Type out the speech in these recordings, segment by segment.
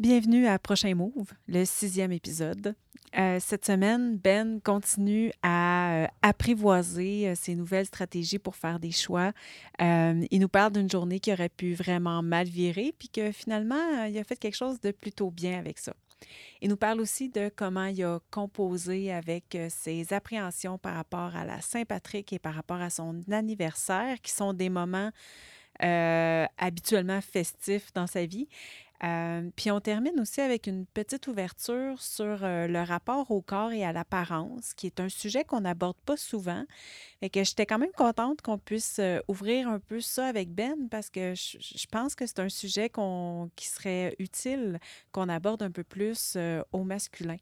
Bienvenue à Prochain Move, le sixième épisode. Euh, cette semaine, Ben continue à euh, apprivoiser euh, ses nouvelles stratégies pour faire des choix. Il nous parle d'une journée qui aurait pu vraiment mal virer, puis que finalement, il a fait quelque chose de plutôt bien avec ça. Il nous parle aussi de comment il a composé avec ses appréhensions par rapport à la Saint-Patrick et par rapport à son anniversaire, qui sont des moments habituellement festifs dans sa vie. Euh, puis on termine aussi avec une petite ouverture sur euh, le rapport au corps et à l'apparence, qui est un sujet qu'on n'aborde pas souvent. Et que j'étais quand même contente qu'on puisse euh, ouvrir un peu ça avec Ben parce que je, pense que c'est un sujet qui serait utile qu'on aborde un peu plus euh, au masculin.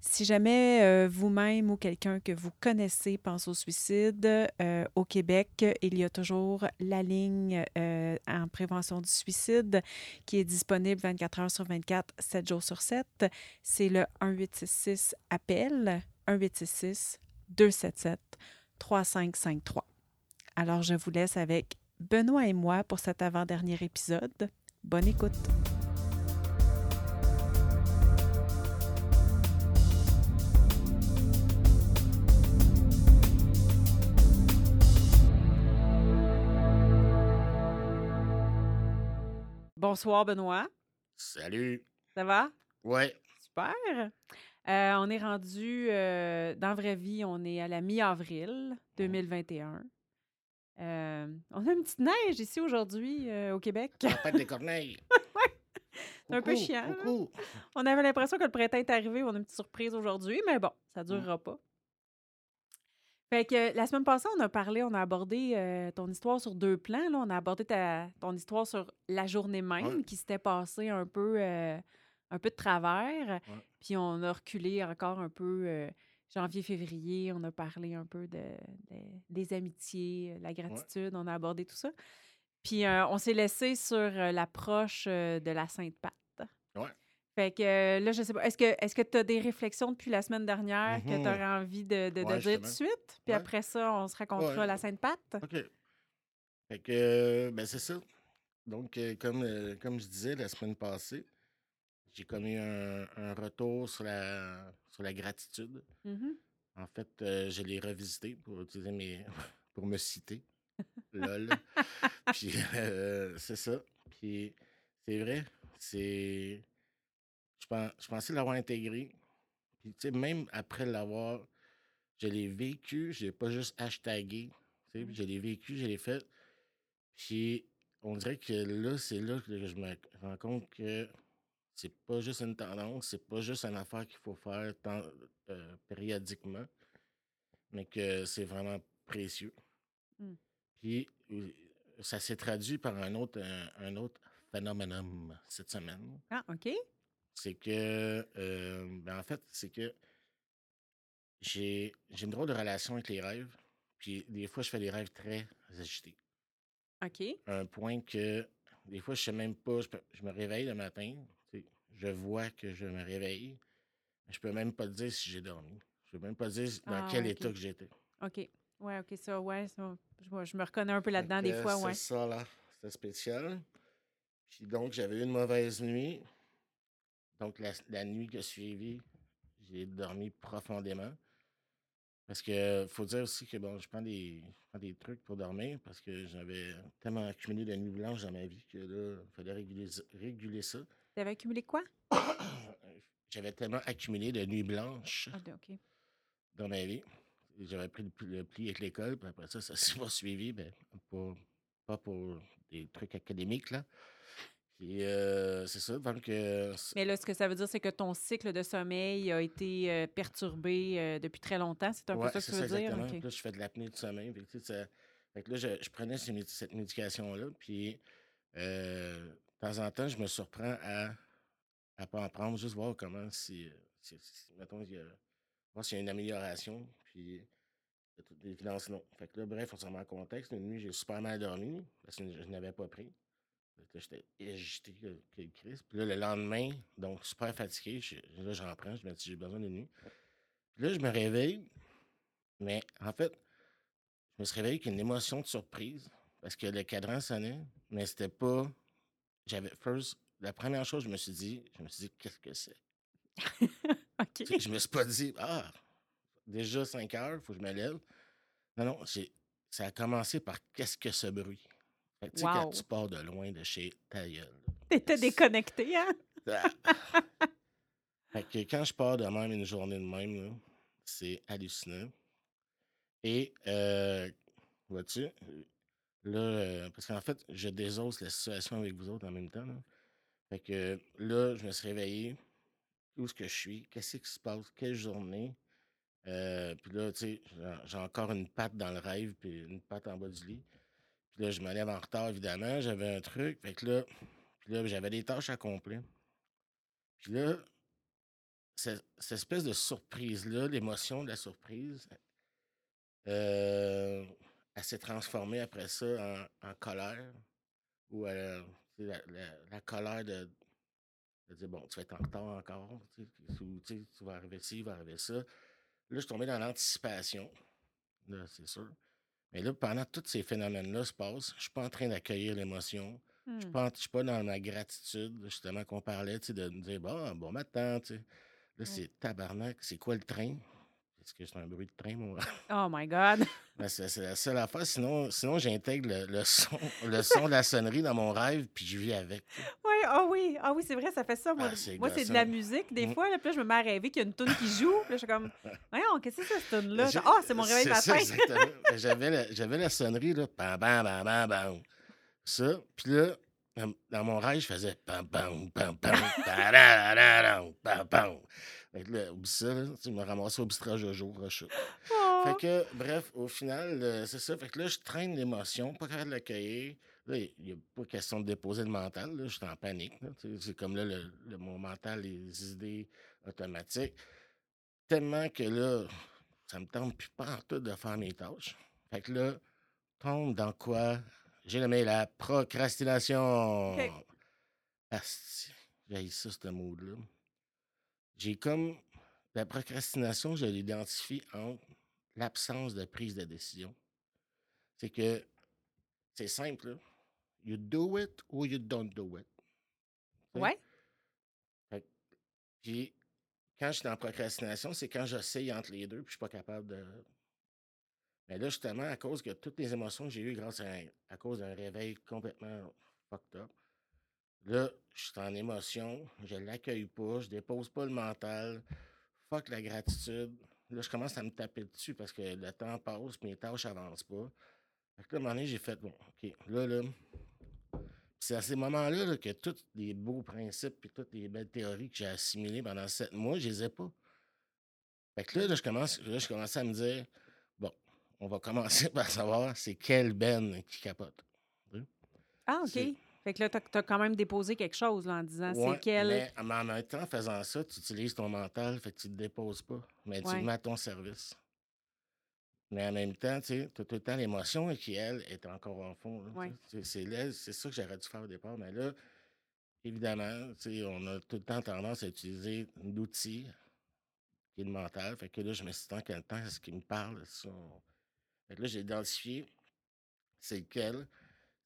Si jamais euh, vous-même ou quelqu'un que vous connaissez pense au suicide, euh, au Québec, il y a toujours la ligne euh, en prévention du suicide qui est disponible 24 heures sur 24, 7 jours sur 7. C'est le 1866 appel 1866 277 3553. Alors je vous laisse avec Benoît et moi pour cet avant-dernier épisode. Bonne écoute. Bonsoir Benoît, Salut. ça va? Ouais. Super. Euh, on est rendu euh, dans vraie vie, on est à la mi-avril 2021. Euh, on a une petite neige ici aujourd'hui au Québec. Tempête des corneilles. C'est un peu chiant. On avait l'impression que le printemps est arrivé, on a une petite surprise aujourd'hui, mais bon, ça ne durera pas. Fait que la semaine passée, on a parlé, on a abordé euh, ton histoire sur deux plans. Là. On a abordé ta, ton histoire sur la journée même Ouais. qui s'était passée un peu, euh, un peu de travers. Puis on a reculé encore un peu euh, janvier-février. On a parlé un peu de, de- des amitiés, la gratitude. On a abordé tout ça. Puis on s'est laissé sur l'approche de la Sainte-Pâte. Fait que euh, là, je sais pas, est-ce que est-ce que tu as des réflexions depuis la semaine dernière que Mhm. tu aurais envie de, de- de Ouais, dire tout de suite? Puis Ouais. après ça, on se racontera Ouais. la Sainte-Pâte? OK. Fait que, euh, ben c'est ça. Donc, euh, comme, euh, comme je disais la semaine passée, j'ai comme eu un, un retour sur la, sur la gratitude. Mhm. En fait, je l'ai revisité pour utiliser mes, pour me citer. Lol. Puis, c'est ça. Puis, c'est vrai. C'est. Je, je pensais l'avoir intégré. Puis, tu sais, même après l'avoir, je l'ai vécu. Je l'ai pas juste hashtagué. Tu sais, Mhm. je l'ai vécu, je l'ai fait. Puis, on dirait que là, c'est là que je me rends compte que c'est pas juste une tendance, c'est pas juste une affaire qu'il faut faire tant- euh, périodiquement, mais que c'est vraiment précieux. Mm. Puis, ça s'est traduit par un autre, un, un autre phénomène cette semaine. Ah, OK. C'est que, euh, ben en fait, c'est que j'ai j'ai une drôle de relation avec les rêves. Puis, des fois, je fais des rêves très agités. OK. À un point que, des fois, je sais même pas, je, peux- je me réveille le matin, je vois que je me réveille, je peux même pas te dire si j'ai dormi. Je peux même pas dire dans Ah, quel état que j'étais. OK. Ouais, OK, ça, ouais. ça, je, je me reconnais un peu là-dedans des fois, ouais. C'est ça, là. C'était spécial. Puis donc, j'avais eu une mauvaise nuit. Donc, la, la nuit qui a suivi, j'ai dormi profondément. Parce que faut dire aussi que bon, je prends des, je prends des trucs pour dormir parce que j'avais tellement accumulé de nuits blanches dans ma vie que là, il fallait réguler, réguler ça. Tu avais accumulé quoi? J'avais tellement accumulé de nuits blanches Ah, dans ma vie. J'avais pris le, pli- le pli avec l'école, puis après ça, ça s'est pas suivi, ben, pour, pas pour des trucs académiques, là. Puis, euh, c'est ça, donc... euh, Mais là, ce que ça veut dire, c'est que ton cycle de sommeil a été euh, perturbé depuis très longtemps. C'est un ouais, peu ça que tu veux dire? exactement. OK. Puis là, je fais de l'apnée du sommeil. Fait que, tu sais, ça- fait que là, je, je prenais ces cette médication-là, puis de temps en temps, je me surprends à à pas en prendre, juste voir comment si, si, si- mettons, il y a, voir s'il y a une amélioration, puis toute évidence, non. Fait que là, bref, on s'en met en contexte. Une nuit, j'ai super mal dormi, parce que je n'avais pas pris. J'étais agité que, que le Christ. Puis là, le lendemain, donc super fatigué, je- là, j'en prends, je me dis, j'ai besoin d'une nuit. Puis là, je me réveille, mais en fait, je me suis réveillé avec une émotion de surprise, parce que le cadran sonnait, mais c'était pas. J'avais, first, la première chose je me suis dit, je me suis dit, qu'est-ce que c'est? OK. Je me suis pas dit, ah, déjà 5 heures, il faut que je me lève. Non, non, ça a commencé par qu'est-ce que ce bruit? Tu sais, quand tu pars de loin de chez ta gueule. T'étais déconnecté, hein? Ah! fait que quand je pars de même une journée de même, c'est hallucinant. Et, euh, vois-tu, là, euh, parce qu'en fait, je désosse la situation avec vous autres en même temps. Fait que là, je me suis réveillé. Où est-ce que je suis? Qu'est-ce qui se passe? Quelle journée? Euh, puis là, tu sais, j'ai encore une patte dans le rêve, puis une patte en bas du lit. Là, je me lève en retard, évidemment. J'avais un truc. Fait que là, puis là j'avais des tâches à accomplir. Puis là, cette, espèce de surprise-là, l'émotion de la surprise, euh, elle s'est transformée après ça en, colère. Ou la, la, colère de, dire, bon, tu vas être en retard encore. Tu, tu vas arriver ci, tu vas arriver ça. Là, je suis tombé dans l'anticipation. C'est sûr. Mais là, pendant tous ces phénomènes-là se passent, je ne suis pas en train d'accueillir l'émotion. Je ne hmm. suis, pas dans ma gratitude, justement, qu'on parlait, de me dire, bon, bon matin, tu sais. Là, c'est tabarnak, c'est quoi le train? Est-ce que c'est un bruit de train, moi? Oh my God! Ben, c'est la seule affaire. Sinon, sinon j'intègre le, son, le son de la sonnerie dans mon rêve, puis je vis avec. Ah oui, ah oui, c'est vrai, ça fait ça. Moi, ah, moi c'est de la musique. Des mm. fois, là, puis là, je me mets à rêver qu'il y a une tune qui joue. Puis là, je suis comme, voyons, qu'est-ce que c'est cette tune-là? Ah, c'est mon réveil matin. J'avais la, j'avais la sonnerie, là, bam, bam, bam, bam, bam. Ça, puis là, dans mon rêve, je faisais bam, bam, bam, bam, bam, bam, bam. Fait que là, oublie ça, là, tu me ramasses au bistrage de jour, Fait oh! que, bref, au final, euh, c'est ça. Fait que là, je traîne l'émotion, pas capable de l'accueillir. Là, il n'y a pas question de déposer le mental. Là, je suis en panique. C'est comme là, le, mon mental, les idées automatiques. Tellement que là, ça me tente plus pas en tout de faire mes tâches. Fait que là, tombe dans quoi? J'ai nommé la procrastination. Okay. j'ai ça, ce mot-là j'ai comme la procrastination, je l'identifie entre l'absence de prise de décision. C'est que c'est simple. You do it or you don't do it. Ouais. puis quand je suis en procrastination, c'est quand j'essaye entre les deux, puis je suis pas capable de. Mais là, justement, à cause de toutes les émotions que j'ai eues grâce à, à cause d'un réveil complètement fucked up, Là, je suis en émotion, je l'accueille pas, je dépose pas le mental. Fuck la gratitude. Là, je commence à me taper dessus parce que le temps passe, mes tâches n'avancent pas. Fait que là, à un moment donné, j'ai fait, bon, OK, là, là. C'est à ces moments-là que tous les beaux principes et toutes les belles théories que j'ai assimilées pendant sept mois, je les ai pas. Fait que là, là je commence, là, je commence à me dire, bon, on va commencer par savoir c'est quelle Ben qui capote. Ah, OK. Fait que là, tu as, quand même déposé quelque chose en disant c'est quel. Mais en même temps, en faisant ça, tu utilises ton mental, fait que tu ne te déposes pas, mais tu le mets à ton service. Mais en même temps, tu as tout le temps l'émotion qui, elle, est encore en fond. C'est c'est ça que j'aurais dû faire au départ. Mais là, évidemment, on a tout le temps tendance à utiliser l'outil qui est le mental. Fait que là, je me suis dit, tant quel temps est-ce qu'il me parle? Fait que là, j'ai identifié c'est lequel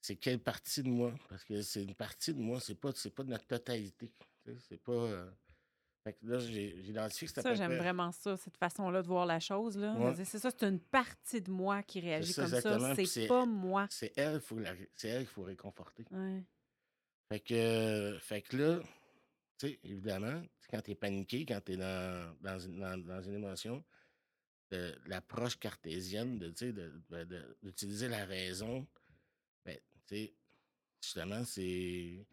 c'est quelle partie de moi? Parce que c'est une partie de moi, c'est pas, c'est pas de notre totalité. C'est pas. Euh, fait que là, j'ai identifié que c'était Ça, j'aime vraiment ça, cette façon-là de voir la chose. Là. C'est ça, c'est une partie de moi qui réagit comme ça. C'est pas moi. C'est elle, c'est elle qu'il faut réconforter. Fait que, fait que là, tu sais, évidemment, quand tu es paniqué, quand tu es dans, dans, une, dans, une émotion, l'approche cartésienne de, d'utiliser la raison sais, justement, c'est.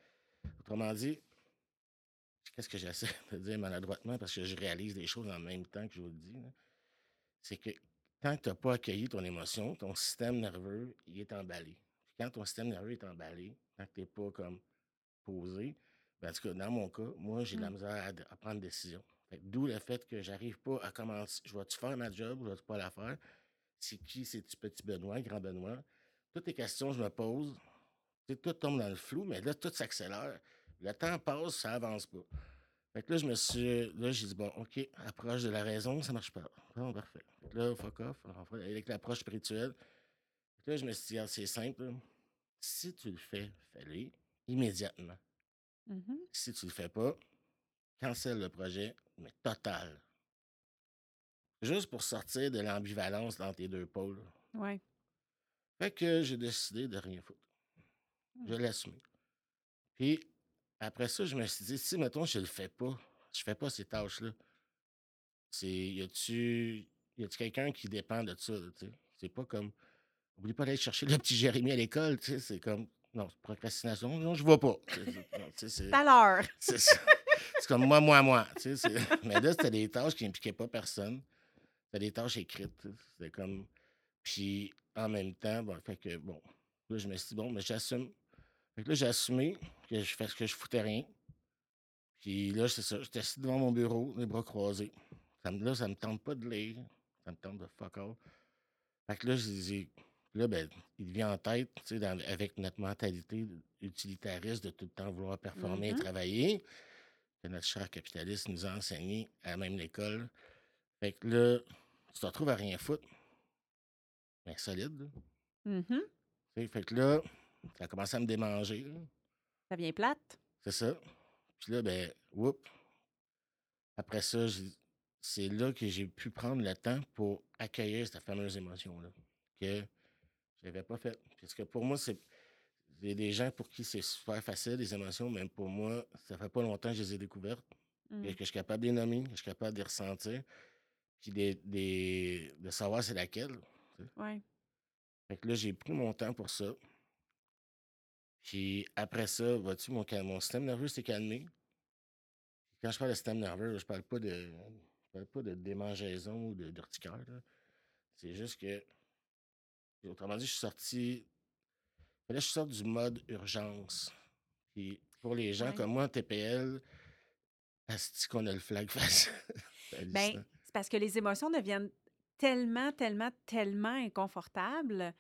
Autrement dit, qu'est-ce que j'essaie de dire maladroitement parce que je réalise des choses en même temps que je vous le dis. C'est que tant que tu n'as pas accueilli ton émotion, ton système nerveux, il est emballé. quand ton système nerveux est emballé, tant que tu n'es pas comme posé, ben, en tout cas, dans mon cas, moi, j'ai de la mmh. misère à, prendre des décisions. D'où le fait que j'arrive pas à commencer. Je vais-tu faire ma job ou je vais-tu pas la faire? C'est qui, c'est-tu petit Benoît, grand Benoît? Toutes les questions que je me pose, tout tombe dans le flou, mais là, tout s'accélère. Le temps passe, ça avance pas. Fait que là, je me suis. Là, j'ai dit, bon, OK, approche de la raison, ça marche pas. Bon, parfait. là, fuck off, avec l'approche spirituelle. là, je me suis dit, c'est simple. Si tu le fais, fais-le immédiatement. Mhm. Si tu le fais pas, cancelle le projet, mais total. Juste pour sortir de l'ambivalence dans tes deux pôles. Ouais. Fait que j'ai décidé de rien foutre. Je l'ai assumé. Puis après ça, je me suis dit, si, mettons, je le fais pas, je fais pas ces tâches-là, c'est, y a-tu, y a-tu quelqu'un qui dépend de ça, tu sais? C'est pas comme, oublie pas d'aller chercher le petit Jérémy à l'école, tu sais, c'est comme, non, procrastination, non, je vois pas. C'est- c'est- à l'heure. comme moi, moi, moi. Mais là, c'était des tâches qui n'impliquaient pas personne. C'était des tâches écrites. C'était comme. Puis en même temps, bon, fait que bon. Là, je me suis dit, bon, mais j'assume. Fait que là, j'ai assumé que je fais ce que je foutais rien. Puis là, c'est ça. J'étais assis devant mon bureau, les bras croisés. Ça me, là, ça me tente pas de lire. Ça me tente de fuck all. Fait que là, j'ai- j'ai. Là, ben, il vient en tête, tu sais, avec notre mentalité utilitariste de tout le temps vouloir performer et travailler, que notre cher capitaliste nous a enseigné à même l'école. Fait que là, tu te retrouves à rien foutre. Mais solide, là. Tu sais, Fait que là, ça a commencé à me démanger, là. Ça vient plate. C'est ça. Puis là, ben, whoop. Après ça, c'est là que j'ai pu prendre le temps pour accueillir cette fameuse émotion-là. Que je n'avais pas faite. Parce que pour moi, c'est. Il y a des gens pour qui c'est super facile, les émotions, même pour moi, ça fait pas longtemps que je les ai découvertes. Mm. Que, je suis capable de les nommer, que je suis capable de les ressentir, puis des- de savoir c'est laquelle. Ouais. Fait que là, j'ai pris mon temps pour ça. Puis après ça, vois-tu, mon, mon système nerveux s'est calmé. Quand je parle de système nerveux, je parle pas de. Je parle pas de démangeaison ou de d'urticaire. C'est juste que. Autrement dit, je suis sorti. Là, je sorti du mode urgence. Puis pour les gens Ouais. comme moi en TPL, est qu'on a le flag face? Ben, c'est parce que les émotions deviennent tellement, tellement, tellement inconfortables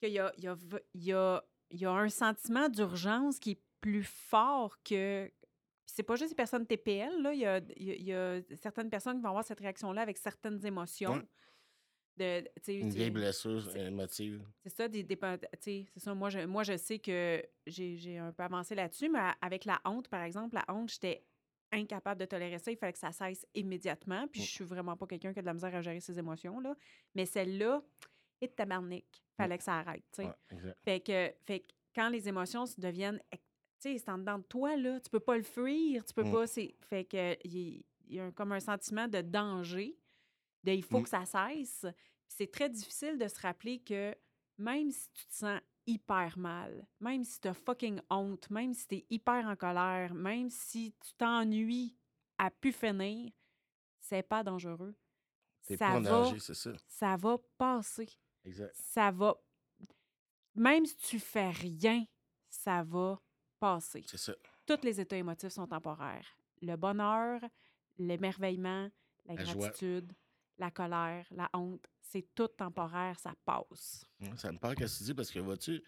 qu'il y a, il y, a, il y, a, il y a un sentiment d'urgence qui est plus fort que. C'est pas juste les personnes TPL, là. Il y a, il y a- certaines personnes qui vont avoir cette réaction-là avec certaines émotions. De, Une vieille blessure émotive. C'est ça, des, c'est ça. Moi je, moi, je sais que j'ai un peu avancé là-dessus, mais avec la honte, par exemple, la honte, j'étais incapable de tolérer ça. Il fallait que ça cesse immédiatement. Puis je suis vraiment pas quelqu'un qui a de la misère à gérer ses émotions, là. Mais celle-là, et tabarnak, fallait que ça arrête. Ouais. Fait que, fait que quand les émotions se deviennent, tu sais, c'est en dedans de toi, là, tu peux pas le fuir, tu peux Mm. pas. Fait que il y a un- comme un sentiment de danger, de il faut Mm. que ça cesse. C'est très difficile de se rappeler que même si tu te sens hyper mal, même si tu as fucking honte, même si tu es hyper en colère, même si tu t'ennuies à pu finir, c'est pas dangereux. T'es Ça pas va, c'est ça. ça va passer Exact. ça va. Même si tu fais rien, ça va passer. C'est ça. Tous les états émotifs sont temporaires. Le bonheur, l'émerveillement, la La joie. La colère, la honte, c'est tout temporaire, ça passe. Ça me parle que tu dis parce que vois-tu,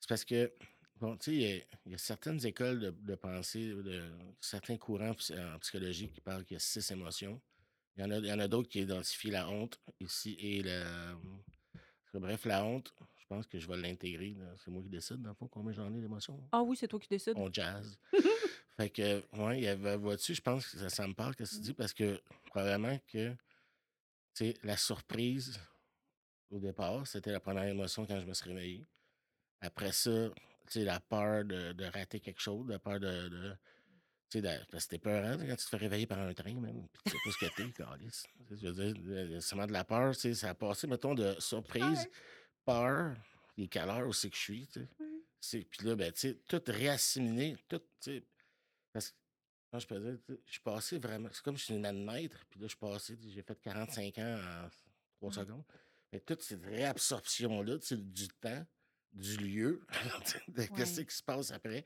c'est parce que, bon, tu sais, il y a- il y, a certaines écoles de, de pensée, de, certains courants psy- en psychologie qui parlent qu'il y a six émotions. Il y en a, il y en a d'autres qui identifient la honte ici et la. Bref, la honte, je pense que je vais l'intégrer. C'est moi qui décide, dans le fond, combien j'en ai d'émotions. Ah oui, c'est toi qui décides. On jazz. fait que, ouais, il y avait, vois-tu, je pense que ça, ça me parle que tu dis parce que probablement que, sais, la surprise au départ, c'était la première émotion quand je me suis réveillé. Après ça, tu sais, la peur de, de rater quelque chose, la peur de. de- tu sais, de- parce que c'était peurant quand tu te fais réveiller par un train, même. Puis tu sais pas ce que t'es, sais, Je veux dire, le- le- seulement de la peur, tu sais, ça a passé, mettons, de surprise, peur, et quelle heure aussi que je suis, tu sais. Puis là, ben, tu sais, tout réassimilé, tout, tu sais. Parce que, quand je peux dire, je suis passé vraiment. C'est comme si je suis une naître, puis là, je suis passé, j'ai fait 45 ans en 3 Mm. secondes. Mais toute cette réabsorption-là, tu sais, du temps, du lieu, de qu'est-ce qui se passe après,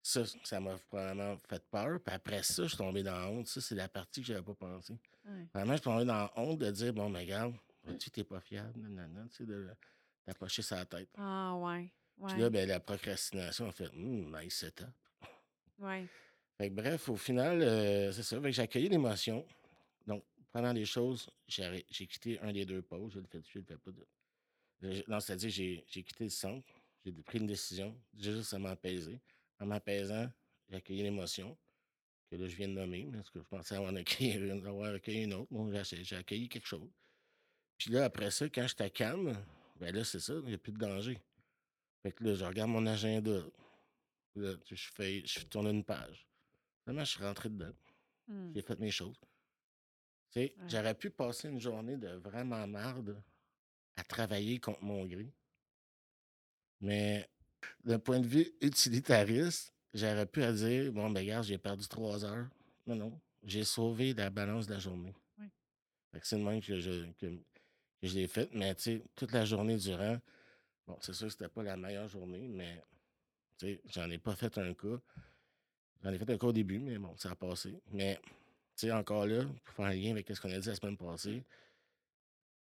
ça, ça m'a probablement fait peur. Puis après ça, je suis tombé dans la honte. Ça, c'est la partie que j'avais pas pensé. Ouais. Vraiment, je suis tombé dans la honte de dire, bon, mais regarde, tu t'es pas fiable, nanana, tu sais, de t'approcher sa tête. Ah ouais. Puis Ouais. là, ben, la procrastination a fait, hum, nice setup. ouais. Fait que bref, au final, euh, c'est ça. J'ai accueilli l'émotion. Donc, pendant les choses, j'ai quitté un des deux pôles. Je le fais dessus, je le fais pas. De... Je- Non, c'est-à-dire, j'ai quitté le centre. J'ai pris une décision. J'ai juste à m'apaiser. En m'apaisant, j'ai accueilli l'émotion que là, je viens de nommer, parce que je pensais avoir accueilli, avoir accueilli une autre. Bon, j'ai accueilli quelque chose. Puis là, après ça, quand j'étais calme, ben là, c'est ça, il n'y a plus de danger. Fait que là, je regarde mon agenda. Là, je fais, je tourne une page. Finalement, je suis rentré dedans. Hmm. J'ai fait mes choses. Tu sais, Ouais. j'aurais pu passer une journée de vraiment marde à travailler contre mon gré. Mais d'un point de vue utilitariste, j'aurais pu à dire bon, ben, regarde, j'ai perdu trois heures. Non, non. J'ai sauvé la balance de la journée. C'est le même que je, que, que je l'ai fait. Mais tu sais, toute la journée durant, bon, c'est sûr que c'était pas la meilleure journée, mais tu sais, j'en ai pas fait un cas. J'en ai fait un cas au début, mais bon, ça a passé. Mais tu sais, encore là, pour faire un lien avec ce qu'on a dit la semaine passée,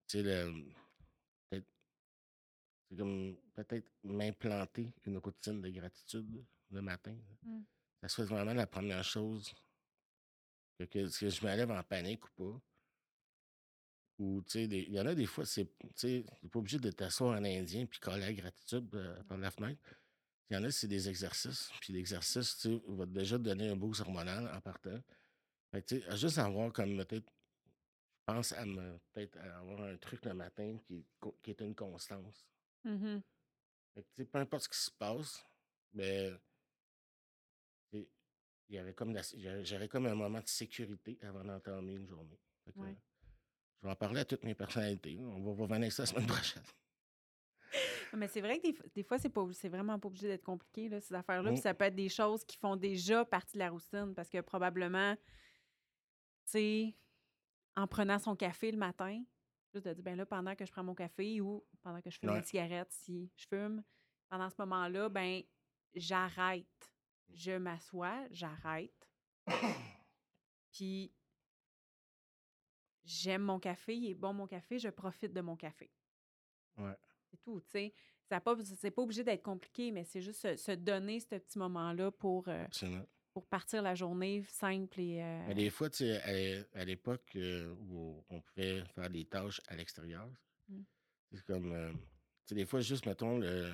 tu sais, le- peut-être c'est comme peut-être m'implanter une routine de gratitude le matin. Mm. Ça soit vraiment la première chose que, que, que je me lève en panique ou pas. Ou, tu sais, il y en a des fois, c'est, tu sais, t'es pas obligé de t'asseoir en indien puis coller la gratitude euh, par la fenêtre. Il y en a, c'est des exercices. Puis l'exercice, tu sais, va déjà te donner un boost hormonal en partant. Fait que, tu sais, juste avoir comme peut-être, je pense à me, peut-être à avoir un truc le matin qui, qui est une constance. Mhm. Fait que, tu sais, peu importe ce qui se passe, sais, il y avait comme la- j'avais comme un moment de sécurité avant d'entamer une journée. Fait que, Ouais. Je vais en parler à toutes mes personnalités. On va revenir ça la semaine prochaine. Mais c'est vrai que des, des fois, c'est pas c'est vraiment pas obligé d'être compliqué, là, ces affaires-là. Mm. Puis ça peut être des choses qui font déjà partie de la routine parce que probablement, tu sais, en prenant son café le matin, juste de dire, ben là, pendant que je prends mon café ou pendant que je fume Ouais. une cigarette, si je fume, pendant ce moment-là, ben j'arrête. Je m'assois, j'arrête. Puis j'aime mon café, il est bon mon café, je profite de mon café. Ouais. C'est tout, tu sais. Ça pas, c'est pas obligé d'être compliqué, mais c'est juste se, se donner ce petit moment-là pour, euh, pour partir la journée simple et... euh, Mais des fois, tu sais, à, à l'époque euh, où on pouvait faire des tâches à l'extérieur, Mm. c'est comme, tu sais, des fois, juste, mettons, le,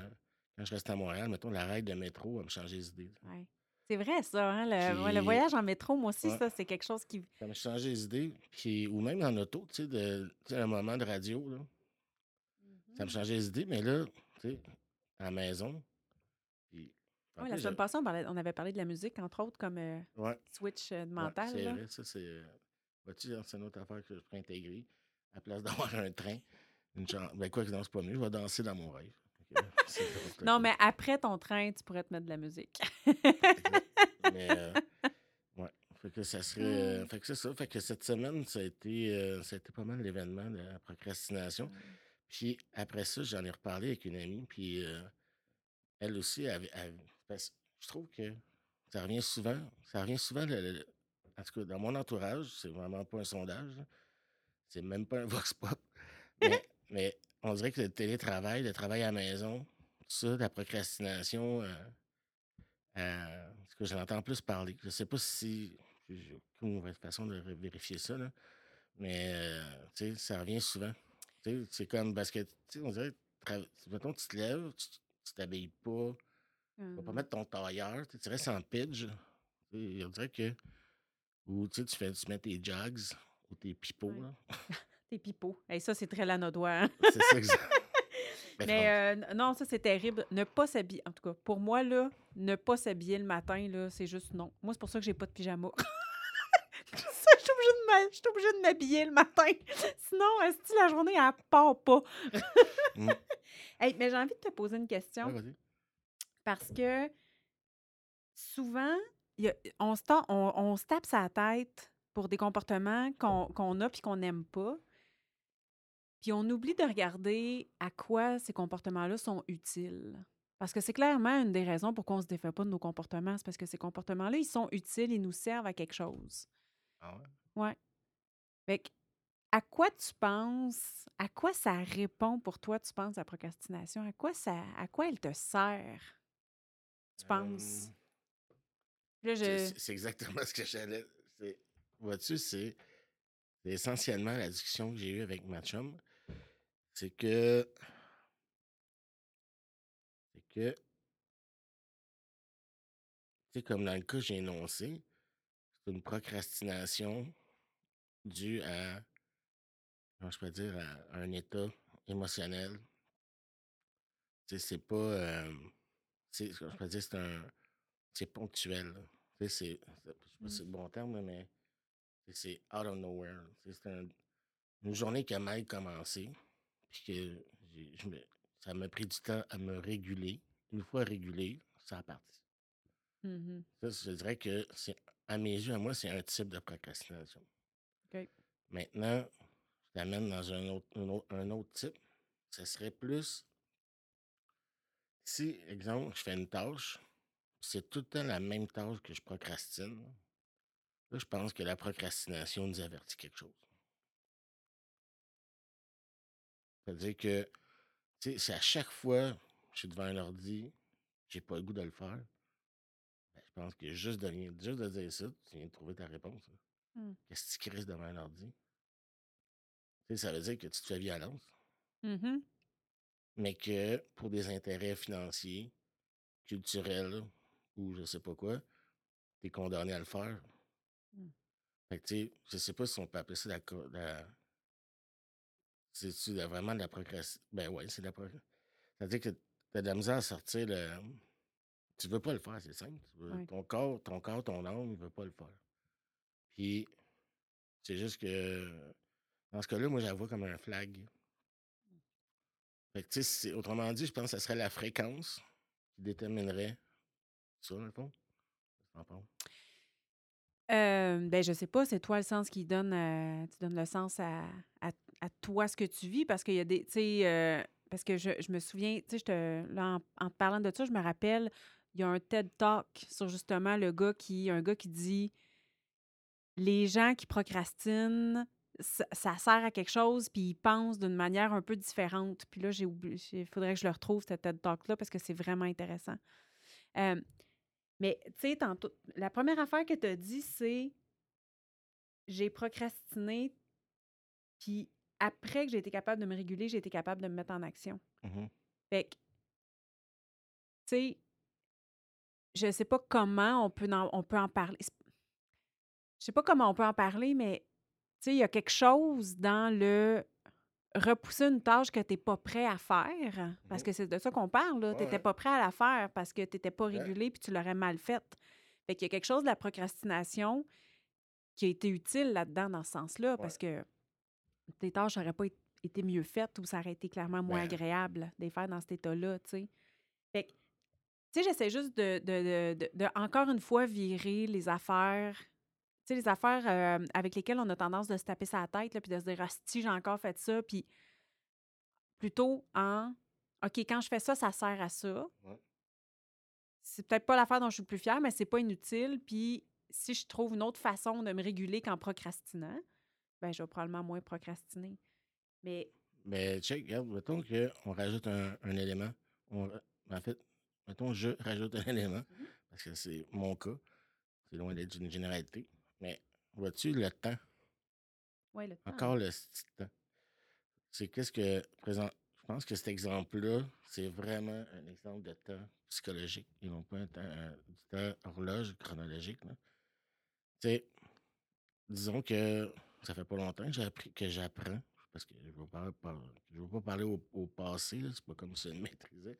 quand je restais à Montréal, mettons, la règle de métro, elle me changeait les idées. ouais. C'est vrai, ça. Hein? Le, voyage en métro, moi aussi, Ouais. ça, c'est quelque chose qui... Ça me changeait les idées. Puis, ou même en auto, tu sais, de, tu sais, un moment de radio, là, ça me changeait les idées, mais là, tu sais, à la maison. Puis, Ouais, la semaine passée, on, parlait- on avait parlé de la musique, entre autres, comme euh, Ouais. switch euh, de Ouais, mental. c'est là. vrai, ça, c'est. euh, Vois-tu, c'est une autre affaire que je pourrais intégrer. À place d'avoir un train, une chan- Ben, quoi que non, c'est pas mieux, je vais danser dans mon rêve. C'est Non, mais après ton train, tu pourrais te mettre de la musique. Mais, ouais. Fait que ça serait. euh, Mm. fait que c'est ça. Fait que cette semaine, ça a été, ça a été pas mal l'événement de la procrastination. Puis après ça, j'en ai reparlé avec une amie, puis euh, elle aussi, elle, elle- parce que je trouve que ça revient souvent, ça revient souvent, le- en tout cas, dans mon entourage, c'est vraiment pas un sondage, c'est même pas un vox pop, mais, mais on dirait que le télétravail, le travail à la maison, tout ça, la procrastination, euh, euh, tout cas, j'en entends plus parler. Je sais pas si, j'ai aucune façon de vérifier ça, là, mais euh, tu sais, ça revient souvent. Tu sais, c'est comme parce que, tu sais, on dirait, mettons, tu te lèves, tu t'habilles pas, tu vas pas Mhm. mettre ton tailleur, tu restes en pidge. On dirait que, ou tu sais, tu, fais, tu mets tes jogs ou tes pipeaux, Ouais. Tes pipeaux. Et ça, c'est très lanodois. hein? C'est ça Ben, Mais euh, non, ça, c'est terrible. Ne pas s'habiller. En tout cas, pour moi, là, ne pas s'habiller le matin, là, c'est juste non. Moi, c'est pour ça que j'ai pas de pyjama. je suis obligée de m'habiller le matin. Sinon, est la journée, elle part pas? Mm. Hey, mais j'ai envie de te poser une question. Ouais. Parce que souvent, a- on, se ta- on, on se tape sa tête pour des comportements qu'on qu'on a puis qu'on n'aime pas. Puis on oublie de regarder à quoi ces comportements-là sont utiles. Parce que c'est clairement une des raisons pourquoi on ne se défait pas de nos comportements. C'est parce que ces comportements-là, ils sont utiles, ils nous servent à quelque chose. Ah ouais? Ouais. Fait que, à quoi tu penses, à quoi ça répond pour toi, tu penses, la procrastination? À quoi, ça, à quoi elle te sert, tu penses? Euh, je... c'est- exactement ce que j'allais. Vois-tu, c'est c'est essentiellement la discussion que j'ai eue avec ma chum. C'est que. C'est que. Tu sais, comme dans le cas que j'ai énoncé, c'est une procrastination due à, comment je peux dire, à un état émotionnel. C'est pas, euh, c'est, je peux dire, c'est un, c'est ponctuel. c'est, c'est- je sais pas Mm. si c'est le bon terme, mais c'est- out of nowhere. C'est un- une journée qui a mal commencé, puis que j'ai- je me- ça m'a pris du temps à me réguler. Une fois régulé, ça a parti. Mhm. Ça, je dirais que c'est, à mes yeux, à moi, c'est un type de procrastination. Maintenant, je t'amène dans un autre, un autre, type. Ce serait plus si, exemple, je fais une tâche, c'est tout le temps la même tâche que je procrastine. Là, je pense que la procrastination nous avertit quelque chose. C'est-à-dire que, si à chaque fois je suis devant un ordi, j'ai pas le goût de le faire, ben, je pense que juste de, juste de dire ça, tu viens de trouver ta réponse. Mm. Qu'est-ce que tu crises devant un ordi? Tu sais, ça veut dire que tu te fais violence, Mhm. mais que pour des intérêts financiers, culturels ou je sais pas quoi, tu es condamné à le faire. Mm. Fait que, tu sais, je sais pas si on peut appeler ça la. la C'est-tu vraiment de la procrastination? Ben ouais, c'est de la procrastination. C'est-à-dire que tu as de la misère à sortir le. Tu veux pas le faire, c'est simple. Veux-. Ton corps, ton corps, ton âme, il veut pas le faire. Puis, c'est juste que. Dans ce cas-là, moi, j'avoue comme un flag. Fait que, autrement dit, je pense que ce serait la fréquence qui déterminerait ça, dans le fond. Euh, ben, je sais pas, c'est toi le sens qui donne, euh, tu donnes le sens à, à, à toi ce que tu vis parce qu'il y a des, tu sais, euh, parce que je, je me souviens, tu sais, je en, en parlant de ça, je me rappelle, il y a un TED Talk sur justement le gars qui, un gars qui dit, les gens qui procrastinent, ça, ça sert à quelque chose, puis ils pensent d'une manière un peu différente. Puis là, j'ai oublié, il faudrait que je le retrouve, ce TED Talk-là, parce que c'est vraiment intéressant. Euh, mais, tu sais, tantôt, la première affaire que tu as dit, c'est j'ai procrastiné, puis après que j'ai été capable de me réguler, j'ai été capable de me mettre en action. Mhm. Fait que, tu sais, je sais pas comment on peut en, on peut en parler. Je sais pas comment on peut en parler, mais, tu sais, il y a quelque chose dans le repousser une tâche que tu n'es pas prêt à faire, parce Mhm. que c'est de ça qu'on parle, Tu n'étais ouais. pas prêt à la faire parce que tu n'étais pas régulé puis tu l'aurais mal faite. Fait qu'il y a quelque chose de la procrastination qui a été utile là-dedans, dans ce sens-là, Ouais. parce que tes tâches n'auraient pas été mieux faites ou ça aurait été clairement moins agréable de les faire dans cet état-là, tu sais. Fait que, tu sais, j'essaie juste de, de, de, encore une fois, virer les affaires, sais, les affaires euh, avec lesquelles on a tendance de se taper sa tête, là, puis de se dire, si j'ai encore fait ça, puis plutôt en, OK, quand je fais ça, ça sert à ça. Ouais. C'est peut-être pas l'affaire dont je suis le plus fière, mais c'est pas inutile. Puis si je trouve une autre façon de me réguler qu'en procrastinant, ben je vais probablement moins procrastiner. Mais Mais check, regarde, mettons qu'on rajoute un, un élément. On en fait, mettons je rajoute un élément, Mhm. parce que c'est mon cas. C'est loin d'être une généralité. Mais vois-tu le temps? ouais, le temps. Encore le petit temps. C'est qu'est-ce que présent. Je pense que cet exemple-là, c'est vraiment un exemple de temps psychologique et non pas un temps, un- temps horloge chronologique. Tu sais, disons que ça fait pas longtemps que j'ai appris que j'apprends. Parce que je ne veux pas, par- je veux pas parler au, au passé, c'est pas comme si je le maîtrisais.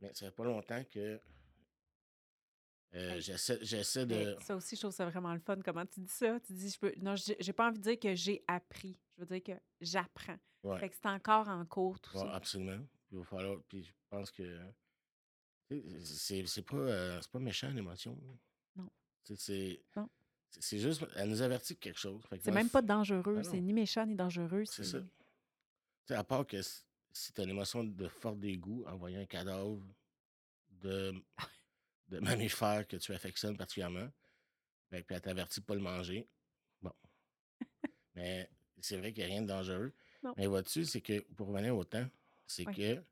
Mais ça fait pas longtemps que euh, Hey. j'essaie, de. ça aussi, je trouve ça vraiment le fun. Comment tu dis ça? Tu dis, je peux. Non, j'ai pas envie de dire que j'ai appris. Je veux dire que j'apprends. Ouais. Fait que c'est encore en cours, tout Ouais, ça. absolument. Il va falloir. Puis je pense que. C'est, c'est pas, euh, c'est pas méchant l'émotion. Non. C'est, Non. c'est, juste. Elle nous avertit de quelque chose. Que C'est même pas dangereux. Ben c'est ni méchant ni dangereux. C'est ça. Tu sais, à part que si t'as l'émotion de fort dégoût en voyant un cadavre de, de mammifère que tu affectionnes particulièrement, ben, puis elle t'avertit de pas le manger. Bon. Mais c'est vrai qu'il n'y a rien de dangereux. Non. Mais vois-tu, c'est que pour revenir au temps, c'est que je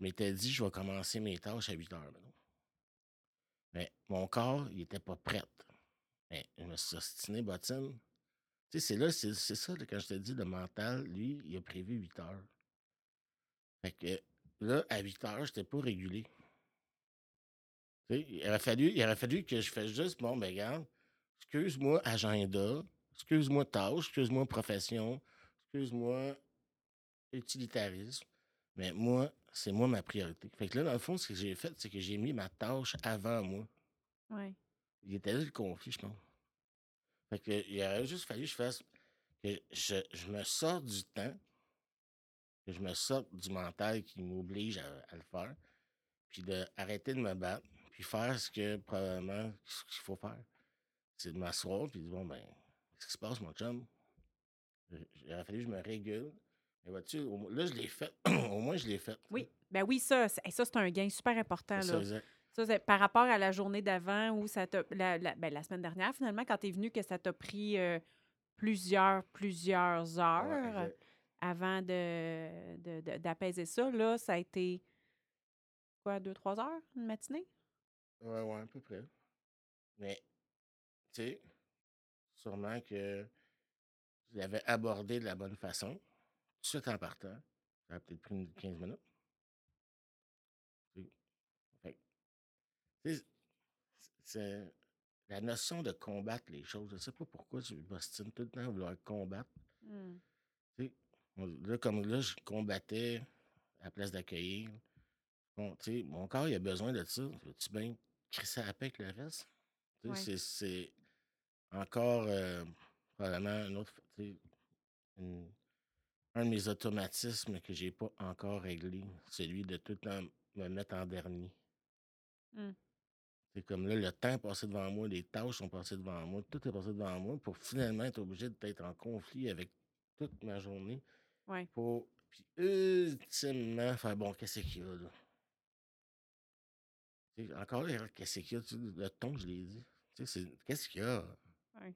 m'étais dit je vais commencer mes tâches à 8 heures. maintenant. Mais mon corps, il était pas prêt. Mais je me suis ostiné bottine. Tu sais, c'est là, c'est c'est ça, là, quand je te dis, le mental, lui, il a prévu 8 heures. Fait que là, à 8 heures, je n'étais pas régulé. Il aurait, fallu, il aurait fallu que je fasse juste, bon, ben regarde, excuse-moi, agenda, excuse-moi, tâche, excuse-moi, profession, excuse-moi, utilitarisme. Mais moi, c'est moi ma priorité. Fait que là, dans le fond, ce que j'ai fait, c'est que j'ai mis ma tâche avant moi. Ouais. Il était là le conflit, je pense. Fait que, il aurait juste fallu que je fasse que je, je me sorte du temps, que je me sorte du mental qui m'oblige à, le faire, puis d'arrêter de me battre, puis faire ce que probablement ce qu'il faut faire. C'est de m'asseoir, puis de dire, bon, ben, qu'est-ce qui se passe, mon chum? Il aurait fallu que je me régule. Mais vois-tu, là, je l'ai fait. au moins, je l'ai fait. Oui, ben oui, ça, ça c'est un gain super important. Là. Ça, c'est par rapport à la journée d'avant ou ça t'a. La, ben, la, semaine dernière, finalement, quand tu es venu, que ça t'a pris euh, plusieurs, plusieurs heures avant de, d'apaiser ça, là, ça a été quoi, deux, trois heures, une matinée? Ouais, ouais, à peu près. Mais, tu sais, sûrement que je l'avais abordé de la bonne façon, tout de suite en partant. Ça a peut-être pris 15 minutes. C'est la notion de combattre les choses. Je ne sais pas pourquoi je m'ostine tout le temps à vouloir combattre. Mmh. Là, comme là, je combattais à la place d'accueillir. Bon, mon corps, il a besoin de ça. Tu bien crisser à la paix avec le reste? C'est encore euh, probablement un autre. un de mes automatismes que j'ai pas encore réglé, celui de tout le temps me mettre en dernier. Mmh. C'est comme là, le temps est passé devant moi, les tâches sont passées devant moi, tout est passé devant moi pour finalement être obligé d'être en conflit avec toute ma journée. Ouais. Pour, puis ultimement, faire bon, qu'est-ce qu'il y a là? Encore qu'est-ce qu'il y a? Le ton, je l'ai dit. Qu'est-ce qu'il y a? Ouais.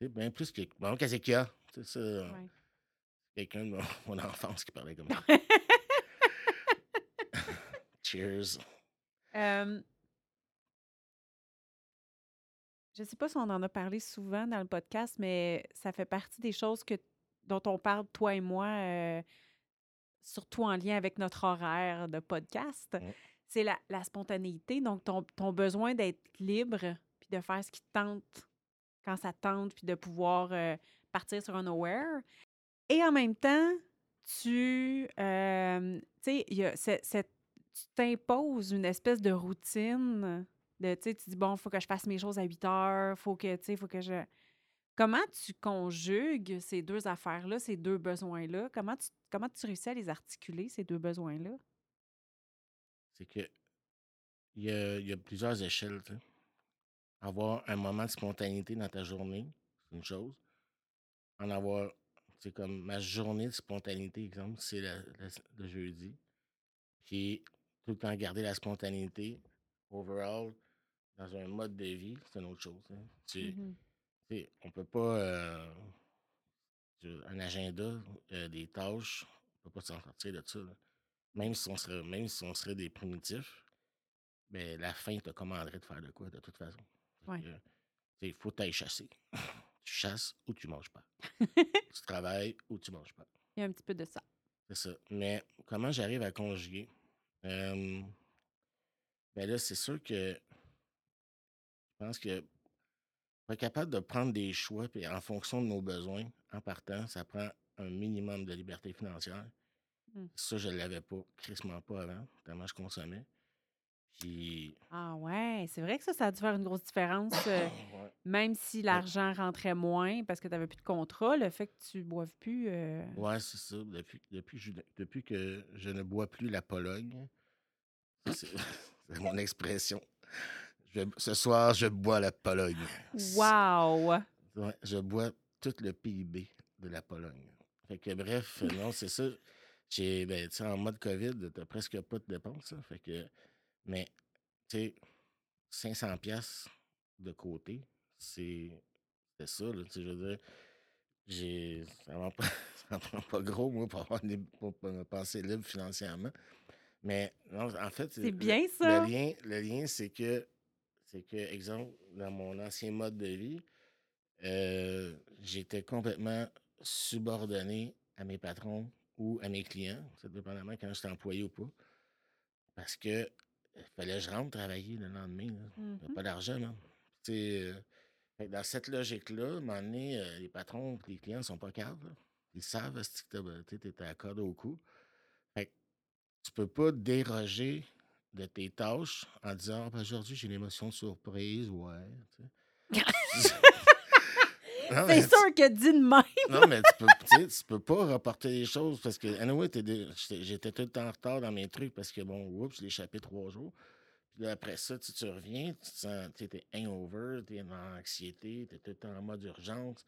C'est bien plus que. Bon, qu'est-ce qu'il y a? C'est ça. Ouais. Quelqu'un de mon, enfance qui parlait comme ça. Cheers. Je ne sais pas si on en a parlé souvent dans le podcast, mais ça fait partie des choses que, dont on parle, toi et moi, euh, surtout en lien avec notre horaire de podcast. C'est la, spontanéité, donc ton, besoin d'être libre, puis de faire ce qui te tente quand ça tente, puis de pouvoir euh, partir sur un aware. Et en même temps, tu, euh, t'imposes une espèce de routine tu dis, bon, il faut que je fasse mes choses à 8 heures, faut que, tu sais, faut que je. Comment tu conjugues ces deux affaires-là, ces deux besoins-là? Comment tu, comment tu réussis à les articuler, ces deux besoins-là? C'est que il y a, y a, plusieurs échelles. Avoir un moment de spontanéité dans ta journée, c'est une chose. En avoir, c'est comme ma journée de spontanéité, exemple, c'est le jeudi. Puis tout le temps garder la spontanéité, overall, dans un mode de vie, c'est une autre chose. Hein. Tu, mmh on peut pas. Euh, un agenda, euh, des tâches, on peut pas s'en sortir de ça. Même si on serait, même si on serait des primitifs, ben, la fin te commanderait de faire de quoi, de toute façon? Il faut t'aller chasser. tu chasses ou tu manges pas. tu travailles ou tu manges pas. Il y a un petit peu de ça. C'est ça. Mais comment j'arrive à conjuguer? Euh, ben là, c'est sûr que je pense que être capable de prendre des choix puis en fonction de nos besoins, en partant, ça prend un minimum de liberté financière. Mmh. Ça, je ne l'avais pas, crissement pas avant, tellement je consommais. Puis... Ah ouais, c'est vrai que ça, ça a dû faire une grosse différence. Euh, même si l'argent rentrait moins parce que tu n'avais plus de contrat, le fait que tu ne boives plus. Euh... Ouais, c'est ça. Depuis, depuis, depuis que je ne bois plus la Pologne, c'est mon expression ce soir, je bois la Pologne. Wow! je bois tout le PIB de la Pologne. Fait que bref, non, c'est ça. J'ai, ben, en mode COVID, t'as presque pas de dépenses. Hein. fait que, mais, tu sais, 500 pièces de côté, c'est, ça, là, je veux dire, j'ai, ça ne prend pas gros, moi, pour, avoir pour penser libre financièrement. Mais, non, en fait, c'est bien ça. Le lien, le lien c'est que c'est que, exemple, dans mon ancien mode de vie, euh, j'étais complètement subordonné à mes patrons ou à mes clients, ça dépendamment quand j'étais employé ou pas. Parce que il fallait que je rentre travailler le lendemain. là. J'avais Mhm. pas d'argent, là. Euh, dans cette logique-là, à un moment donné, euh, les patrons les clients ne sont pas caves. Ils savent que tu es à corde au cou. Fait que tu peux pas déroger de tes tâches en disant Ah, ben, aujourd'hui, j'ai une émotion de surprise. Ouais. tu sais. Non, mais C'est tu- sûr que dit de même. non, mais tu peux, tu peux pas reporter les choses parce que, anyway, t'es j'étais tout le temps en retard dans mes trucs parce que, bon, oups, je l'ai échappé trois jours. Puis là, après ça, tu, tu reviens, tu te sens, tu es hangover, tu es en anxiété, tu es tout le temps en mode urgence.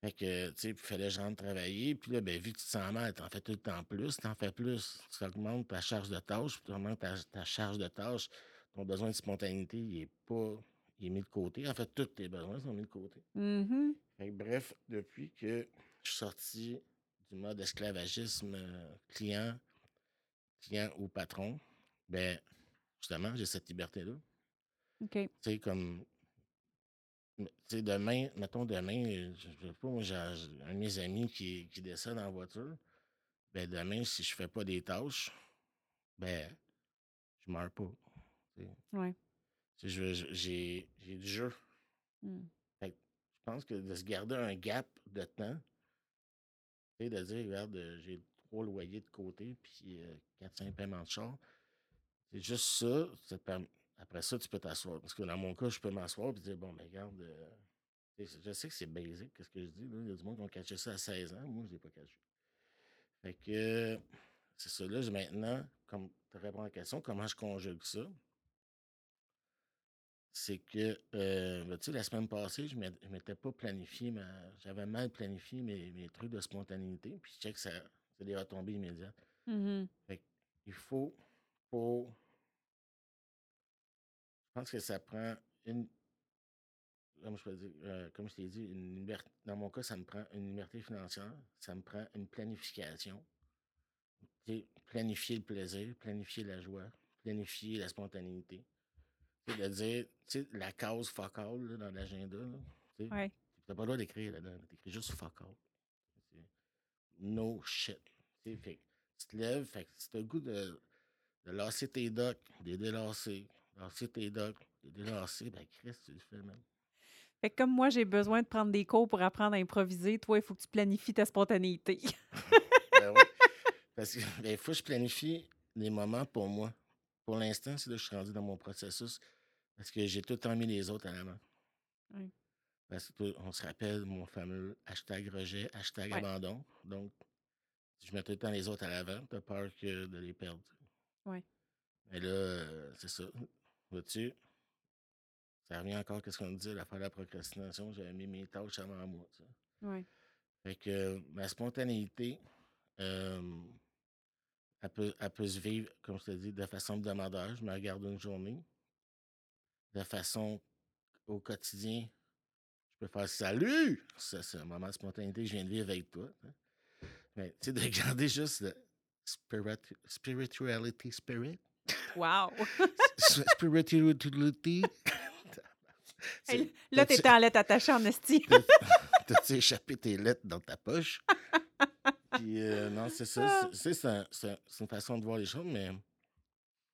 Fait que, tu sais, il fallait que je rentre travailler. Puis là, ben, vu que tu te sens mal, tu en fais tout le temps plus, tu en fais plus. Tu augmentes ta charge de tâches, puis tu augmentes ta, ta charge de tâches. Ton besoin de spontanéité, il est pas. Il est mis de côté. En fait, tous tes besoins sont mis de côté. Mhm. Fait que bref, depuis que je suis sorti du mode esclavagisme euh, client, client ou patron, ben justement, j'ai cette liberté-là. OK. Tu sais, comme. Tu sais, demain, mettons demain, je sais pas, moi, j'ai un de mes amis qui, qui décède en voiture. Ben demain, si je fais pas des tâches, ben, je meurs pas. Ouais. Tu sais, je- je- J'ai du jeu. Mm. Fait que je pense que de se garder un gap de temps, de dire, regarde, euh, j'ai trois loyers de côté, puis euh, 4-5 paiements de char, c'est juste ça. ça te permet- Après ça, tu peux t'asseoir. Parce que dans mon cas, je peux m'asseoir et dire, bon, ben regarde, euh, je sais que c'est basique, qu'est-ce que je dis. Là. Il y a du monde qui ont caché ça à 16 ans. Moi, je ne l'ai pas caché. Fait que c'est ça. Là, maintenant, comme tu réponds à la question, comment je conjugue ça? C'est que, euh, ben, tu sais, la semaine passée, je ne m'étais pas planifié, ma... j'avais mal planifié mes, mes trucs de spontanéité, puis je sais que ça, c'est des retombées immédiates. Fait il faut, faut, je pense que ça prend une, comme je dire, euh, comme je t'ai dit, une liberté, dans mon cas, ça me prend une liberté financière, ça me prend une planification, planifier le plaisir, planifier la joie, planifier la spontanéité. Tu de dire, tu sais, la case fuck all là, dans l'agenda, tu Ouais. t'as pas le droit d'écrire là-dedans, là, t'écris juste fuck all. No shit. Tu sais, fait que tu te lèves, fait si t'as le goût de, de lasser tes docs, de les délasser, lasser tes docs, de les délasser, ben Chris, tu le fais, man. Fait que comme moi, j'ai besoin de prendre des cours pour apprendre à improviser, toi, il faut que tu planifies ta spontanéité. Ben oui. Parce que ben, faut que je planifie les moments pour moi. Pour l'instant, c'est là que je suis rendu dans mon processus. Parce que j'ai tout le temps mis les autres à la main. Oui. Parce que on se rappelle mon fameux hashtag rejet, hashtag abandon. Donc, je mets tout le temps les autres à l'avant, t'as peur que de les perdre. Ouais. Mais là, euh, c'est ça. Vois-tu? Ça revient encore à ce qu'on dit, l'affaire de la procrastination. J'avais mis mes tâches avant moi. Ouais. Fait que ma spontanéité, euh, elle, peut, elle peut se vivre, comme je te dis, de façon demandeur. Je me regarde une journée. De façon au quotidien, je peux faire salut! Ça, c'est un moment de spontanéité que je viens de vivre avec toi. hein. Mais tu sais, de garder juste le spirit- spirituality spirit. Wow! spirituality. Hey, là, t'étais en lettre attachée en esti. T'as-tu échappé tes lettres dans ta poche? Puis, euh, non, c'est ça. c'est- C'est c'est un- c'est un- c'est une façon de voir les choses, mais,